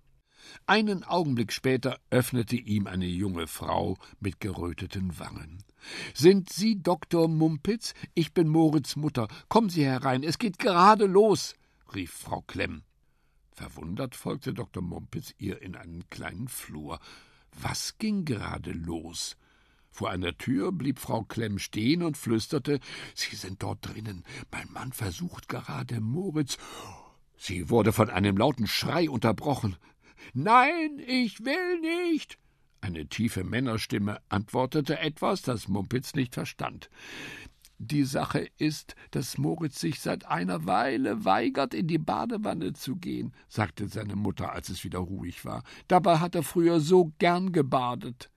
Einen Augenblick später öffnete ihm eine junge Frau mit geröteten Wangen. Sind Sie Dr. Mumpitz? Ich bin Moritz Mutter. Kommen Sie herein, es geht gerade los, rief Frau Klemm. Verwundert folgte Dr. Mumpitz ihr in einen kleinen Flur. Was ging gerade los? Vor einer Tür blieb Frau Klemm stehen und flüsterte Sie sind dort drinnen. Mein Mann versucht gerade Moritz. Sie wurde von einem lauten Schrei unterbrochen. Nein, ich will nicht. Eine tiefe Männerstimme antwortete etwas, das Mumpitz nicht verstand. Die Sache ist, dass Moritz sich seit einer Weile weigert, in die Badewanne zu gehen, sagte seine Mutter, als es wieder ruhig war. Dabei hat er früher so gern gebadet.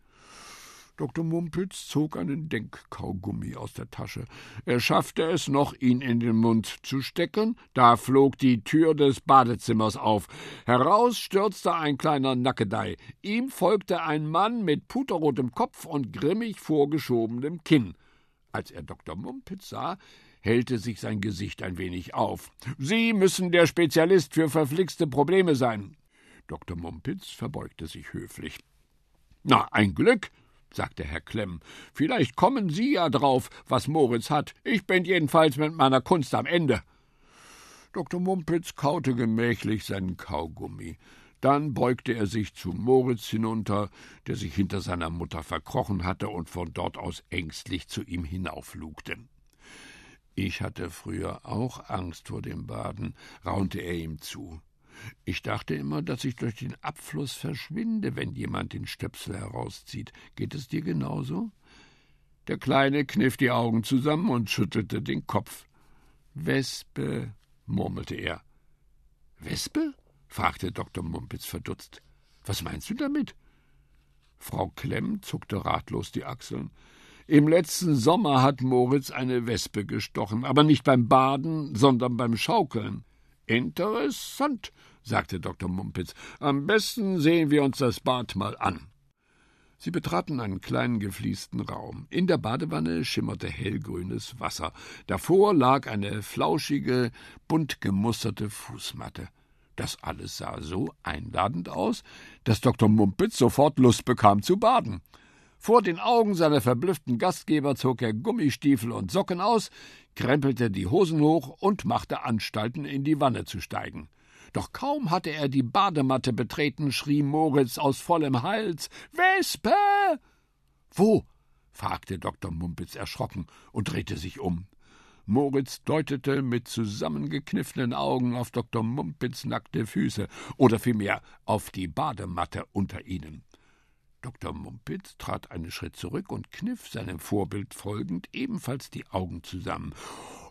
Dr. Mumpitz zog einen Denkkaugummi aus der Tasche. Er schaffte es noch, ihn in den Mund zu stecken, da flog die Tür des Badezimmers auf. Heraus stürzte ein kleiner Nackedei. Ihm folgte ein Mann mit puterrotem Kopf und grimmig vorgeschobenem Kinn. Als er Dr. Mumpitz sah, hellte sich sein Gesicht ein wenig auf. Sie müssen der Spezialist für verflixte Probleme sein. Dr. Mumpitz verbeugte sich höflich. Na, ein Glück, sagte Herr Klemm. Vielleicht kommen Sie ja drauf, was Moritz hat. Ich bin jedenfalls mit meiner Kunst am Ende. Dr. Mumpitz kaute gemächlich seinen Kaugummi. Dann beugte er sich zu Moritz hinunter, der sich hinter seiner Mutter verkrochen hatte und von dort aus ängstlich zu ihm hinauflugte. Ich hatte früher auch Angst vor dem Baden, raunte er ihm zu. Ich dachte immer, dass ich durch den Abfluss verschwinde, wenn jemand den Stöpsel herauszieht. Geht es dir genauso? Der Kleine kniff die Augen zusammen und schüttelte den Kopf. Wespe, murmelte er. Wespe? fragte Dr. Mumpitz verdutzt. Was meinst du damit? Frau Klemm zuckte ratlos die Achseln. Im letzten Sommer hat Moritz eine Wespe gestochen, aber nicht beim Baden, sondern beim Schaukeln. Interessant, sagte Dr. Mumpitz. Am besten sehen wir uns das Bad mal an. Sie betraten einen kleinen gefliesten Raum. In der Badewanne schimmerte hellgrünes Wasser. Davor lag eine flauschige, bunt gemusterte Fußmatte. Das alles sah so einladend aus, dass Dr. Mumpitz sofort Lust bekam zu baden. Vor den Augen seiner verblüfften Gastgeber zog er Gummistiefel und Socken aus, krempelte die Hosen hoch und machte Anstalten, in die Wanne zu steigen. Doch kaum hatte er die Badematte betreten, schrie Moritz aus vollem Hals Wespe. Wo? fragte Dr. Mumpitz erschrocken und drehte sich um. Moritz deutete mit zusammengekniffenen Augen auf Dr. Mumpitz nackte Füße oder vielmehr auf die Badematte unter ihnen. Dr. Mumpitz trat einen Schritt zurück und kniff seinem Vorbild folgend ebenfalls die Augen zusammen.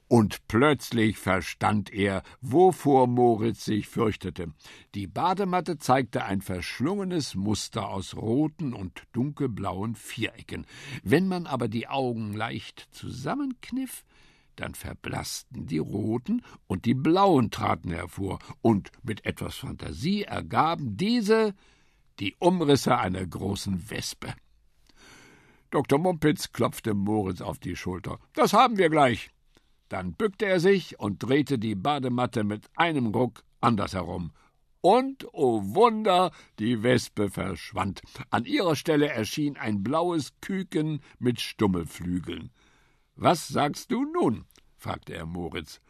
Und plötzlich verstand er, wovor Moritz sich fürchtete. Die Badematte zeigte ein verschlungenes Muster aus roten und dunkelblauen Vierecken. Wenn man aber die Augen leicht zusammenkniff, dann verblassten die roten und die blauen traten hervor, und mit etwas Fantasie ergaben diese die Umrisse einer großen Wespe. Dr. Mumpitz klopfte Moritz auf die Schulter. Das haben wir gleich. Dann bückte er sich und drehte die Badematte mit einem Ruck andersherum. Und, oh Wunder, die Wespe verschwand. An ihrer Stelle erschien ein blaues Küken mit Stummelflügeln. Was sagst du nun? fragte er Moritz.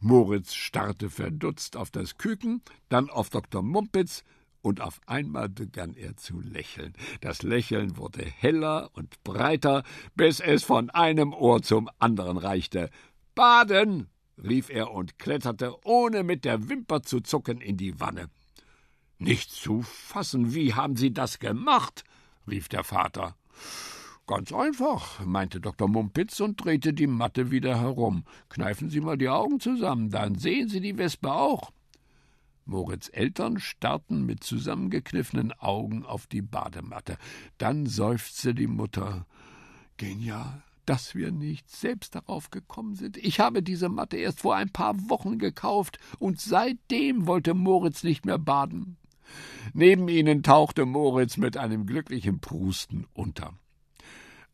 Moritz starrte verdutzt auf das Küken, dann auf Dr. Mumpitz, und auf einmal begann er zu lächeln. Das Lächeln wurde heller und breiter, bis es von einem Ohr zum anderen reichte. Baden! rief er und kletterte, ohne mit der Wimper zu zucken, in die Wanne. Nicht zu fassen, wie haben Sie das gemacht? rief der Vater. Ganz einfach, meinte Dr. Mumpitz und drehte die Matte wieder herum. Kneifen Sie mal die Augen zusammen, dann sehen Sie die Wespe auch. Moritz Eltern starrten mit zusammengekniffenen Augen auf die Badematte. Dann seufzte die Mutter. Genial, dass wir nicht selbst darauf gekommen sind. Ich habe diese Matte erst vor ein paar Wochen gekauft, und seitdem wollte Moritz nicht mehr baden. Neben ihnen tauchte Moritz mit einem glücklichen Prusten unter.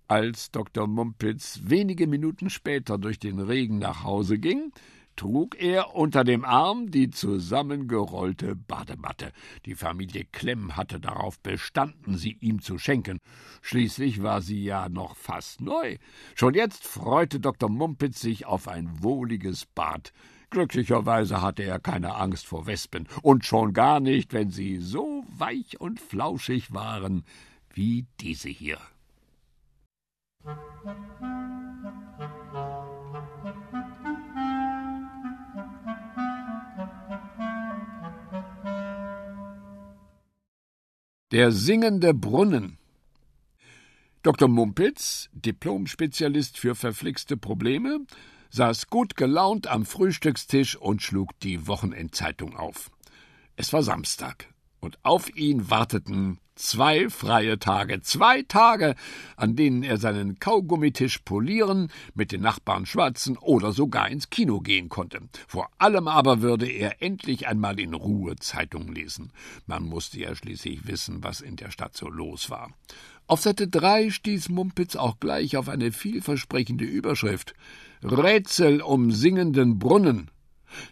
Als Dr. Mumpitz wenige Minuten später durch den Regen nach Hause ging, trug er unter dem Arm die zusammengerollte Badematte. Die Familie Klemm hatte darauf bestanden, sie ihm zu schenken. Schließlich war sie ja noch fast neu. Schon jetzt freute Dr. Mumpitz sich auf ein wohliges Bad. Glücklicherweise hatte er keine Angst vor Wespen, und schon gar nicht, wenn sie so weich und flauschig waren wie diese hier. Der singende Brunnen. Dr. Mumpitz, Diplomspezialist für verflixte Probleme, saß gut gelaunt am Frühstückstisch und schlug die Wochenendzeitung auf. Es war Samstag, und auf ihn warteten Zwei freie Tage, zwei Tage, an denen er seinen Kaugummitisch polieren, mit den Nachbarn schwatzen oder sogar ins Kino gehen konnte. Vor allem aber würde er endlich einmal in Ruhe Zeitung lesen. Man musste ja schließlich wissen, was in der Stadt so los war. Auf Seite drei stieß Mumpitz auch gleich auf eine vielversprechende Überschrift Rätsel um singenden Brunnen.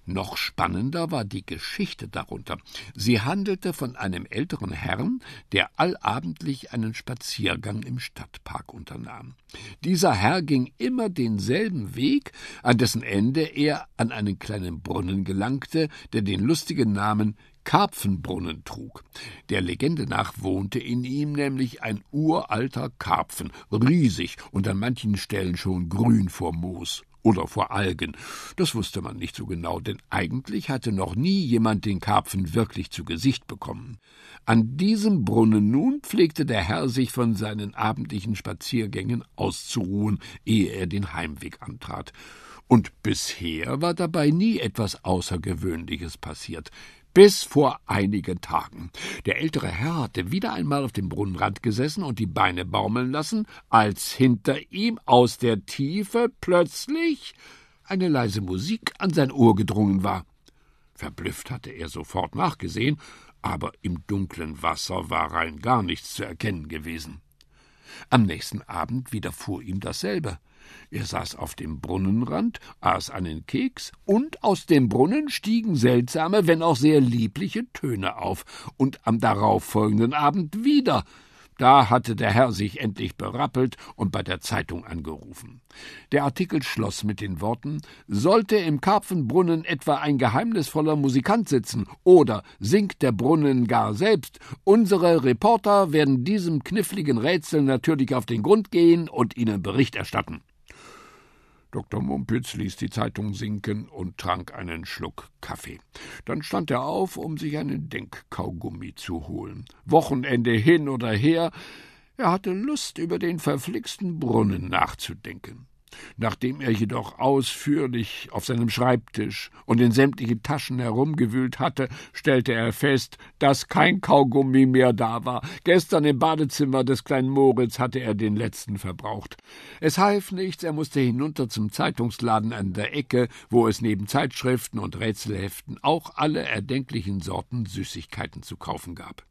Noch spannender war die Geschichte darunter. Sie handelte von einem älteren Herrn, der allabendlich einen Spaziergang im Stadtpark unternahm. Dieser Herr ging immer denselben Weg, an dessen Ende er an einen kleinen Brunnen gelangte, der den lustigen Namen Karpfenbrunnen trug. Der Legende nach wohnte in ihm nämlich ein uralter Karpfen, riesig und an manchen Stellen schon grün vor Moos oder vor Algen. Das wusste man nicht so genau, denn eigentlich hatte noch nie jemand den Karpfen wirklich zu Gesicht bekommen. An diesem Brunnen nun pflegte der Herr sich von seinen abendlichen Spaziergängen auszuruhen, ehe er den Heimweg antrat. Und bisher war dabei nie etwas Außergewöhnliches passiert bis vor einigen Tagen. Der ältere Herr hatte wieder einmal auf dem Brunnenrand gesessen und die Beine baumeln lassen, als hinter ihm aus der Tiefe plötzlich eine leise Musik an sein Ohr gedrungen war. Verblüfft hatte er sofort nachgesehen, aber im dunklen Wasser war rein gar nichts zu erkennen gewesen. Am nächsten Abend widerfuhr ihm dasselbe. Er saß auf dem Brunnenrand, aß einen Keks, und aus dem Brunnen stiegen seltsame, wenn auch sehr liebliche Töne auf, und am darauffolgenden Abend wieder, da hatte der Herr sich endlich berappelt und bei der Zeitung angerufen. Der Artikel schloss mit den Worten Sollte im Karpfenbrunnen etwa ein geheimnisvoller Musikant sitzen oder singt der Brunnen gar selbst, unsere Reporter werden diesem kniffligen Rätsel natürlich auf den Grund gehen und Ihnen Bericht erstatten. Dr. Mumpitz ließ die Zeitung sinken und trank einen Schluck Kaffee. Dann stand er auf, um sich einen Denkkaugummi zu holen. Wochenende hin oder her, er hatte Lust, über den verflixten Brunnen nachzudenken. Nachdem er jedoch ausführlich auf seinem Schreibtisch und in sämtlichen Taschen herumgewühlt hatte, stellte er fest, dass kein Kaugummi mehr da war. Gestern im Badezimmer des kleinen Moritz hatte er den letzten verbraucht. Es half nichts, er musste hinunter zum Zeitungsladen an der Ecke, wo es neben Zeitschriften und Rätselheften auch alle erdenklichen Sorten Süßigkeiten zu kaufen gab.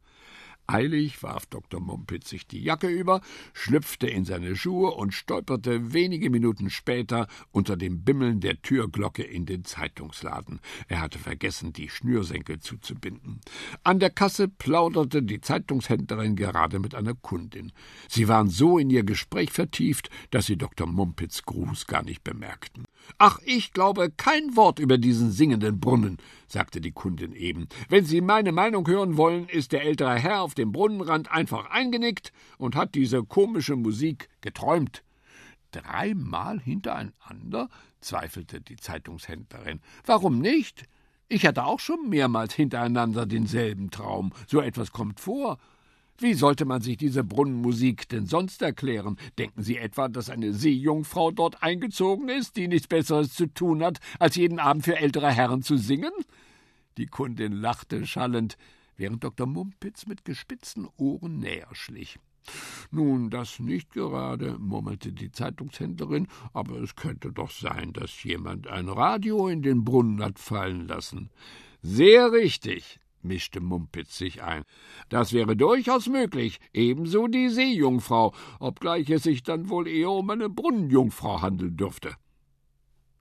Eilig warf Dr. Mumpitz sich die Jacke über, schlüpfte in seine Schuhe und stolperte wenige Minuten später unter dem Bimmeln der Türglocke in den Zeitungsladen. Er hatte vergessen, die Schnürsenkel zuzubinden. An der Kasse plauderte die Zeitungshändlerin gerade mit einer Kundin. Sie waren so in ihr Gespräch vertieft, dass sie Dr. Mumpitz Gruß gar nicht bemerkten. Ach, ich glaube kein Wort über diesen singenden Brunnen, sagte die Kundin eben. Wenn Sie meine Meinung hören wollen, ist der ältere Herr auf dem Brunnenrand einfach eingenickt und hat diese komische Musik geträumt. Dreimal hintereinander? zweifelte die Zeitungshändlerin. Warum nicht? Ich hatte auch schon mehrmals hintereinander denselben Traum. So etwas kommt vor. Wie sollte man sich diese Brunnenmusik denn sonst erklären? Denken Sie etwa, dass eine Seejungfrau dort eingezogen ist, die nichts Besseres zu tun hat, als jeden Abend für ältere Herren zu singen? Die Kundin lachte schallend, während Dr. Mumpitz mit gespitzten Ohren näher schlich. Nun, das nicht gerade, murmelte die Zeitungshändlerin, aber es könnte doch sein, dass jemand ein Radio in den Brunnen hat fallen lassen. Sehr richtig, mischte Mumpitz sich ein. Das wäre durchaus möglich, ebenso die Seejungfrau, obgleich es sich dann wohl eher um eine Brunnenjungfrau handeln dürfte.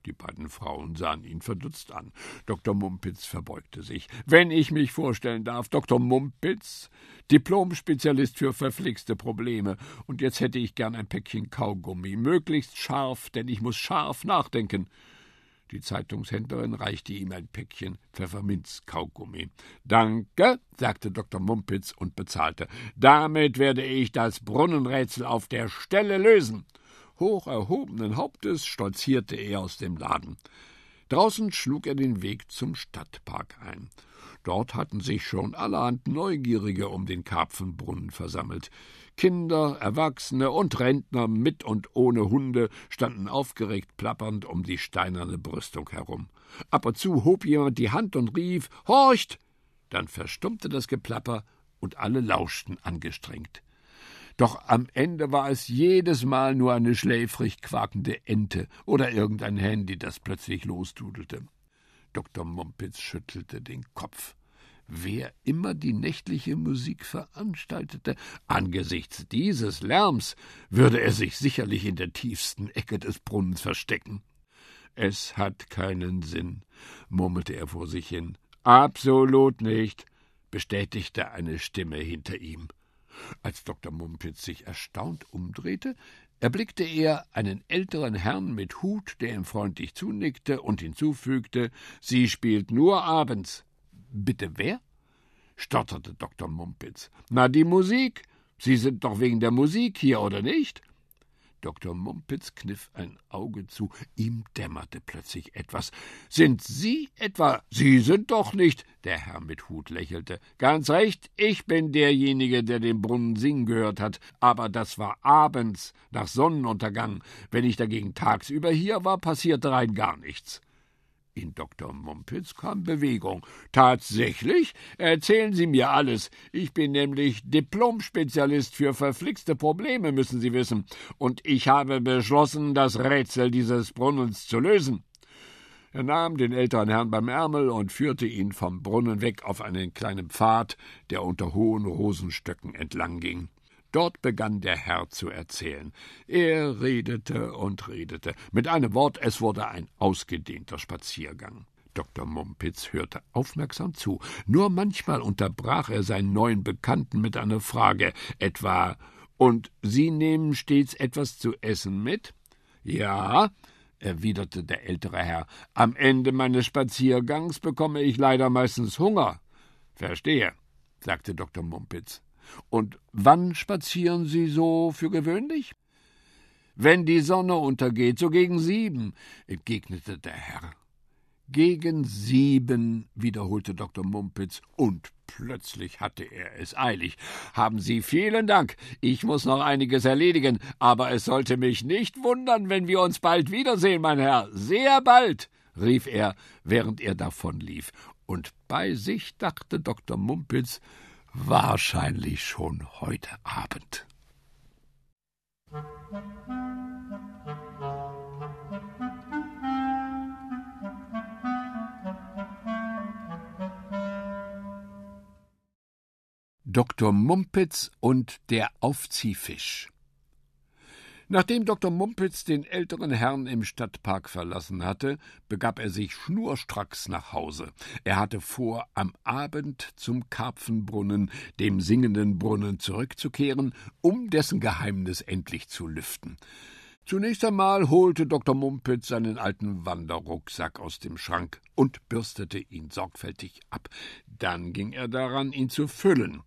Die beiden Frauen sahen ihn verdutzt an. Dr. Mumpitz verbeugte sich. Wenn ich mich vorstellen darf, Dr. Mumpitz, Diplom-Spezialist für verflixte Probleme. Und jetzt hätte ich gern ein Päckchen Kaugummi, möglichst scharf, denn ich muss scharf nachdenken. Die Zeitungshändlerin reichte ihm ein Päckchen Pfefferminzkaugummi. Danke, sagte Dr. Mumpitz und bezahlte. Damit werde ich das Brunnenrätsel auf der Stelle lösen. Hoch erhobenen Hauptes stolzierte er aus dem Laden. Draußen schlug er den Weg zum Stadtpark ein. Dort hatten sich schon allerhand Neugierige um den Karpfenbrunnen versammelt. Kinder, Erwachsene und Rentner mit und ohne Hunde standen aufgeregt plappernd um die steinerne Brüstung herum. Ab und zu hob jemand die Hand und rief Horcht. Dann verstummte das Geplapper und alle lauschten angestrengt. Doch am Ende war es jedes Mal nur eine schläfrig quakende Ente oder irgendein Handy, das plötzlich losdudelte. Dr. Mumpitz schüttelte den Kopf. Wer immer die nächtliche Musik veranstaltete, angesichts dieses Lärms würde er sich sicherlich in der tiefsten Ecke des Brunnens verstecken. Es hat keinen Sinn, murmelte er vor sich hin. Absolut nicht, bestätigte eine Stimme hinter ihm. Als Dr. Mumpitz sich erstaunt umdrehte, erblickte er einen älteren Herrn mit Hut, der ihm freundlich zunickte und hinzufügte Sie spielt nur abends. Bitte wer? stotterte Dr. Mumpitz. Na, die Musik. Sie sind doch wegen der Musik hier, oder nicht? Dr. Mumpitz kniff ein Auge zu. Ihm dämmerte plötzlich etwas. Sind Sie etwa? Sie sind doch nicht. Der Herr mit Hut lächelte. Ganz recht, ich bin derjenige, der den Brunnen singen gehört hat. Aber das war abends, nach Sonnenuntergang. Wenn ich dagegen tagsüber hier war, passierte rein gar nichts. In Dr. Mumpitz kam Bewegung. Tatsächlich? Erzählen Sie mir alles. Ich bin nämlich Diplomspezialist für verflixte Probleme, müssen Sie wissen. Und ich habe beschlossen, das Rätsel dieses Brunnens zu lösen. Er nahm den älteren Herrn beim Ärmel und führte ihn vom Brunnen weg auf einen kleinen Pfad, der unter hohen Rosenstöcken entlang ging. Dort begann der Herr zu erzählen. Er redete und redete. Mit einem Wort, es wurde ein ausgedehnter Spaziergang. Dr. Mumpitz hörte aufmerksam zu. Nur manchmal unterbrach er seinen neuen Bekannten mit einer Frage, etwa Und Sie nehmen stets etwas zu essen mit? Ja, erwiderte der ältere Herr. Am Ende meines Spaziergangs bekomme ich leider meistens Hunger. Verstehe, sagte Dr. Mumpitz. Und wann spazieren Sie so für gewöhnlich? Wenn die Sonne untergeht, so gegen sieben, entgegnete der Herr. Gegen sieben, wiederholte Dr. Mumpitz, und plötzlich hatte er es eilig. Haben Sie vielen Dank. Ich muss noch einiges erledigen, aber es sollte mich nicht wundern, wenn wir uns bald wiedersehen, mein Herr. Sehr bald, rief er, während er davonlief. Und bei sich dachte Dr. Mumpitz, wahrscheinlich schon heute Abend. Dr. Mumpitz und der Aufziehfisch. Nachdem Dr. Mumpitz den älteren Herrn im Stadtpark verlassen hatte, begab er sich schnurstracks nach Hause. Er hatte vor, am Abend zum Karpfenbrunnen, dem singenden Brunnen, zurückzukehren, um dessen Geheimnis endlich zu lüften. Zunächst einmal holte Dr. Mumpitz seinen alten Wanderrucksack aus dem Schrank und bürstete ihn sorgfältig ab. Dann ging er daran, ihn zu füllen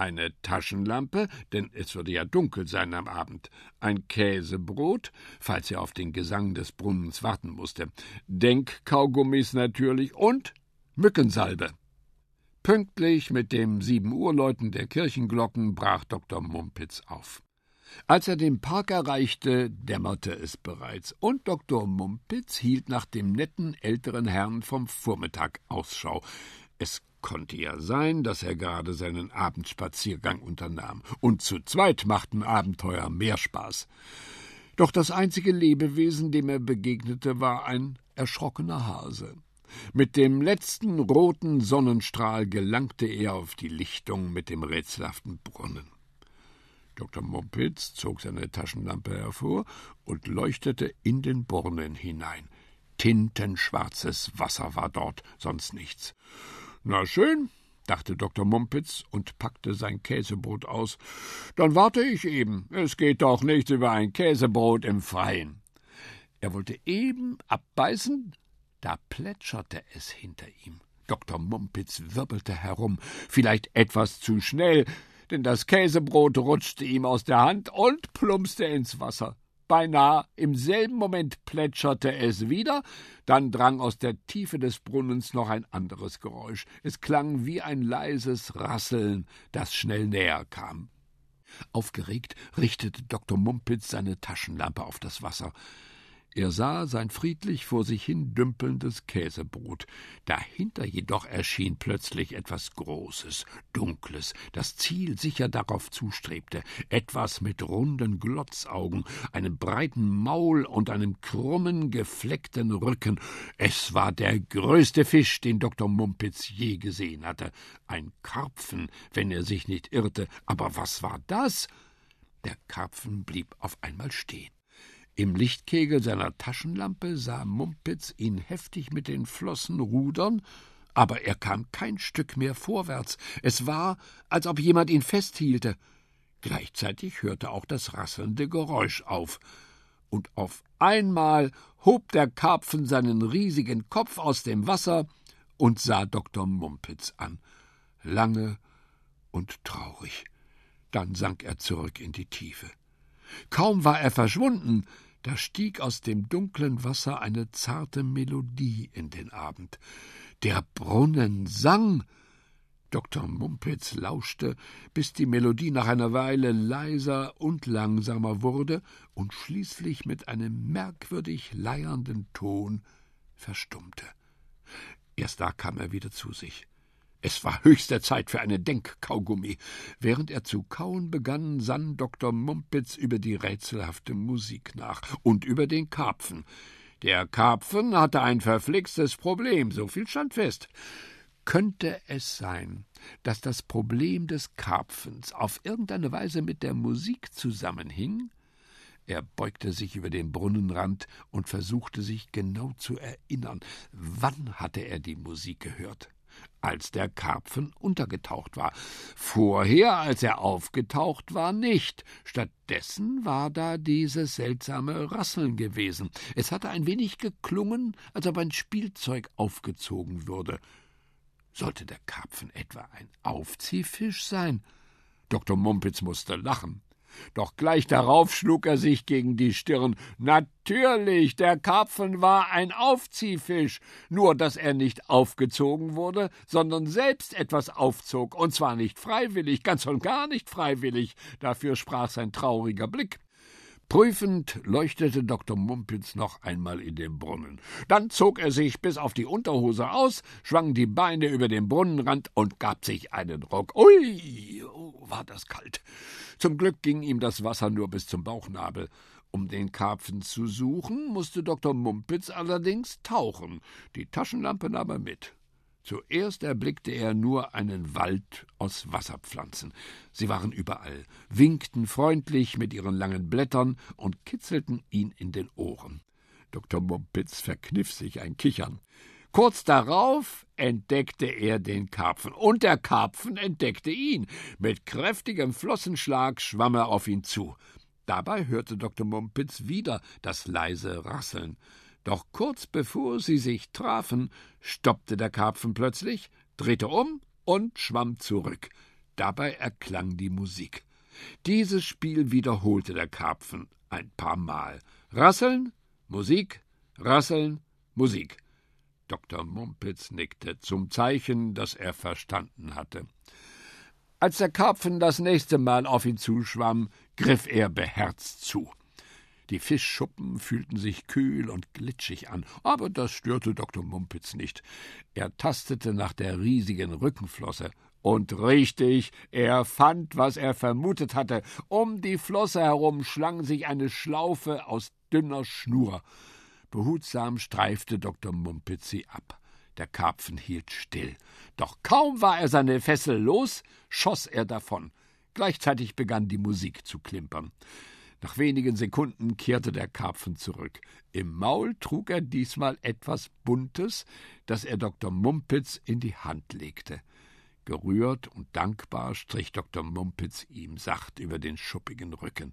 eine Taschenlampe, denn es würde ja dunkel sein am Abend, ein Käsebrot, falls er auf den Gesang des Brunnens warten musste, Denkkaugummis natürlich und Mückensalbe. Pünktlich mit dem sieben Uhr der Kirchenglocken brach Dr. Mumpitz auf. Als er den Park erreichte, dämmerte es bereits, und Dr. Mumpitz hielt nach dem netten älteren Herrn vom Vormittag Ausschau. Es Konnte ja sein, dass er gerade seinen Abendspaziergang unternahm, und zu zweit machten Abenteuer mehr Spaß. Doch das einzige Lebewesen, dem er begegnete, war ein erschrockener Hase. Mit dem letzten roten Sonnenstrahl gelangte er auf die Lichtung mit dem rätselhaften Brunnen. Dr. Mumpitz zog seine Taschenlampe hervor und leuchtete in den Brunnen hinein. Tintenschwarzes Wasser war dort, sonst nichts. Na schön, dachte Dr. Mumpitz und packte sein Käsebrot aus. Dann warte ich eben. Es geht doch nicht über ein Käsebrot im Freien. Er wollte eben abbeißen, da plätscherte es hinter ihm. Dr. Mumpitz wirbelte herum, vielleicht etwas zu schnell, denn das Käsebrot rutschte ihm aus der Hand und plumpste ins Wasser. Beinahe im selben Moment plätscherte es wieder, dann drang aus der Tiefe des Brunnens noch ein anderes Geräusch. Es klang wie ein leises Rasseln, das schnell näher kam. Aufgeregt richtete Dr. Mumpitz seine Taschenlampe auf das Wasser. Er sah sein friedlich vor sich hin dümpelndes Käsebrot. Dahinter jedoch erschien plötzlich etwas Großes, Dunkles, das zielsicher darauf zustrebte, etwas mit runden Glotzaugen, einem breiten Maul und einem krummen, gefleckten Rücken. Es war der größte Fisch, den Dr. Mumpitz je gesehen hatte. Ein Karpfen, wenn er sich nicht irrte. Aber was war das? Der Karpfen blieb auf einmal stehen. Im Lichtkegel seiner Taschenlampe sah Mumpitz ihn heftig mit den Flossen rudern, aber er kam kein Stück mehr vorwärts. Es war, als ob jemand ihn festhielte. Gleichzeitig hörte auch das rasselnde Geräusch auf. Und auf einmal hob der Karpfen seinen riesigen Kopf aus dem Wasser und sah Dr. Mumpitz an. Lange und traurig. Dann sank er zurück in die Tiefe. Kaum war er verschwunden, da stieg aus dem dunklen Wasser eine zarte Melodie in den Abend. Der Brunnen sang. Dr. Mumpitz lauschte, bis die Melodie nach einer Weile leiser und langsamer wurde und schließlich mit einem merkwürdig leiernden Ton verstummte. Erst da kam er wieder zu sich. Es war höchste Zeit für eine Denkkaugummi. Während er zu kauen begann, sann Dr. Mumpitz über die rätselhafte Musik nach und über den Karpfen. Der Karpfen hatte ein verflixtes Problem, so viel stand fest. Könnte es sein, dass das Problem des Karpfens auf irgendeine Weise mit der Musik zusammenhing? Er beugte sich über den Brunnenrand und versuchte sich genau zu erinnern. Wann hatte er die Musik gehört? Als der Karpfen untergetaucht war. Vorher, als er aufgetaucht war, nicht. Stattdessen war da dieses seltsame Rasseln gewesen. Es hatte ein wenig geklungen, als ob ein Spielzeug aufgezogen würde. Sollte der Karpfen etwa ein Aufziehfisch sein? Dr. Mumpitz musste lachen. Doch gleich darauf schlug er sich gegen die Stirn. Natürlich, der Karpfen war ein Aufziehfisch, nur dass er nicht aufgezogen wurde, sondern selbst etwas aufzog, und zwar nicht freiwillig, ganz und gar nicht freiwillig, dafür sprach sein trauriger Blick. Prüfend leuchtete Dr. Mumpitz noch einmal in den Brunnen. Dann zog er sich bis auf die Unterhose aus, schwang die Beine über den Brunnenrand und gab sich einen Ruck. Ui, oh, war das kalt. Zum Glück ging ihm das Wasser nur bis zum Bauchnabel. Um den Karpfen zu suchen, musste Dr. Mumpitz allerdings tauchen. Die Taschenlampe nahm er mit. Zuerst erblickte er nur einen Wald aus Wasserpflanzen. Sie waren überall, winkten freundlich mit ihren langen Blättern und kitzelten ihn in den Ohren. Dr. Mumpitz verkniff sich ein Kichern. Kurz darauf entdeckte er den Karpfen, und der Karpfen entdeckte ihn. Mit kräftigem Flossenschlag schwamm er auf ihn zu. Dabei hörte Dr. Mumpitz wieder das leise Rasseln. Doch kurz bevor sie sich trafen, stoppte der Karpfen plötzlich, drehte um und schwamm zurück. Dabei erklang die Musik. Dieses Spiel wiederholte der Karpfen ein paar Mal. Rasseln, Musik, Rasseln, Musik. Dr. Mumpitz nickte zum Zeichen, dass er verstanden hatte. Als der Karpfen das nächste Mal auf ihn zuschwamm, griff er beherzt zu. Die Fischschuppen fühlten sich kühl und glitschig an, aber das störte Dr. Mumpitz nicht. Er tastete nach der riesigen Rückenflosse. Und richtig, er fand, was er vermutet hatte. Um die Flosse herum schlang sich eine Schlaufe aus dünner Schnur. Behutsam streifte Dr. Mumpitz sie ab. Der Karpfen hielt still. Doch kaum war er seine Fessel los, schoss er davon. Gleichzeitig begann die Musik zu klimpern. Nach wenigen Sekunden kehrte der Karpfen zurück. Im Maul trug er diesmal etwas Buntes, das er Dr. Mumpitz in die Hand legte. Gerührt und dankbar strich Dr. Mumpitz ihm sacht über den schuppigen Rücken.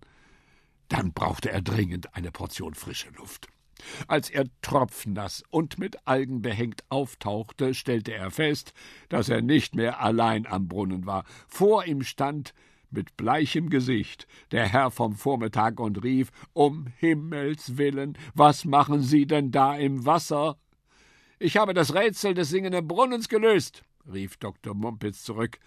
Dann brauchte er dringend eine Portion frische Luft. Als er tropfnass und mit Algen behängt auftauchte, stellte er fest, dass er nicht mehr allein am Brunnen war. Vor ihm stand mit bleichem Gesicht der Herr vom Vormittag und rief Um Himmels willen, was machen Sie denn da im Wasser? Ich habe das Rätsel des singenden Brunnens gelöst, rief Dr. Mumpitz zurück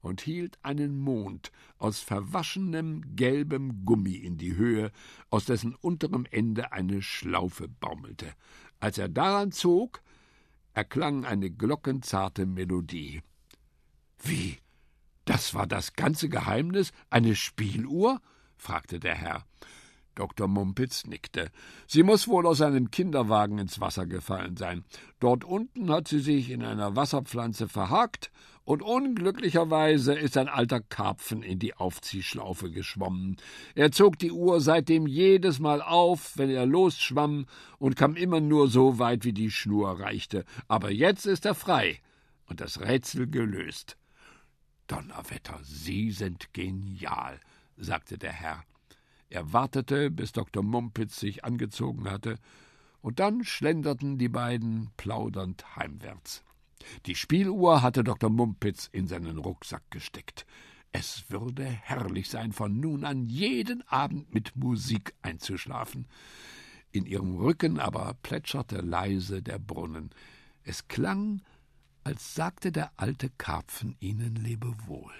und hielt einen Mond aus verwaschenem gelbem Gummi in die Höhe, aus dessen unterem Ende eine Schlaufe baumelte. Als er daran zog, erklang eine glockenzarte Melodie. Wie? Das war das ganze Geheimnis? Eine Spieluhr? fragte der Herr. Dr. Mumpitz nickte. Sie muss wohl aus einem Kinderwagen ins Wasser gefallen sein. Dort unten hat sie sich in einer Wasserpflanze verhakt, und unglücklicherweise ist ein alter Karpfen in die Aufziehschlaufe geschwommen. Er zog die Uhr seitdem jedes Mal auf, wenn er losschwamm, und kam immer nur so weit, wie die Schnur reichte. Aber jetzt ist er frei und das Rätsel gelöst. Donnerwetter, Sie sind genial, sagte der Herr. Er wartete, bis Dr. Mumpitz sich angezogen hatte, und dann schlenderten die beiden plaudernd heimwärts. Die Spieluhr hatte Dr. Mumpitz in seinen Rucksack gesteckt. Es würde herrlich sein, von nun an jeden Abend mit Musik einzuschlafen. In ihrem Rücken aber plätscherte leise der Brunnen. Es klang, als sagte der alte Karpfen ihnen Lebewohl.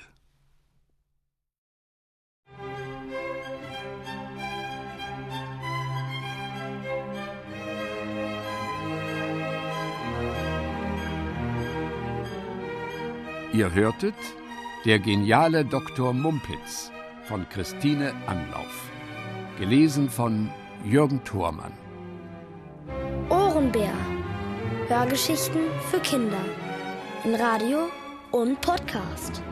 Ihr hörtet Der geniale Dr. Mumpitz von Christine Anlauf. Gelesen von Jürgen Thormann. Ohrenbär. Hörgeschichten für Kinder in Radio und Podcast.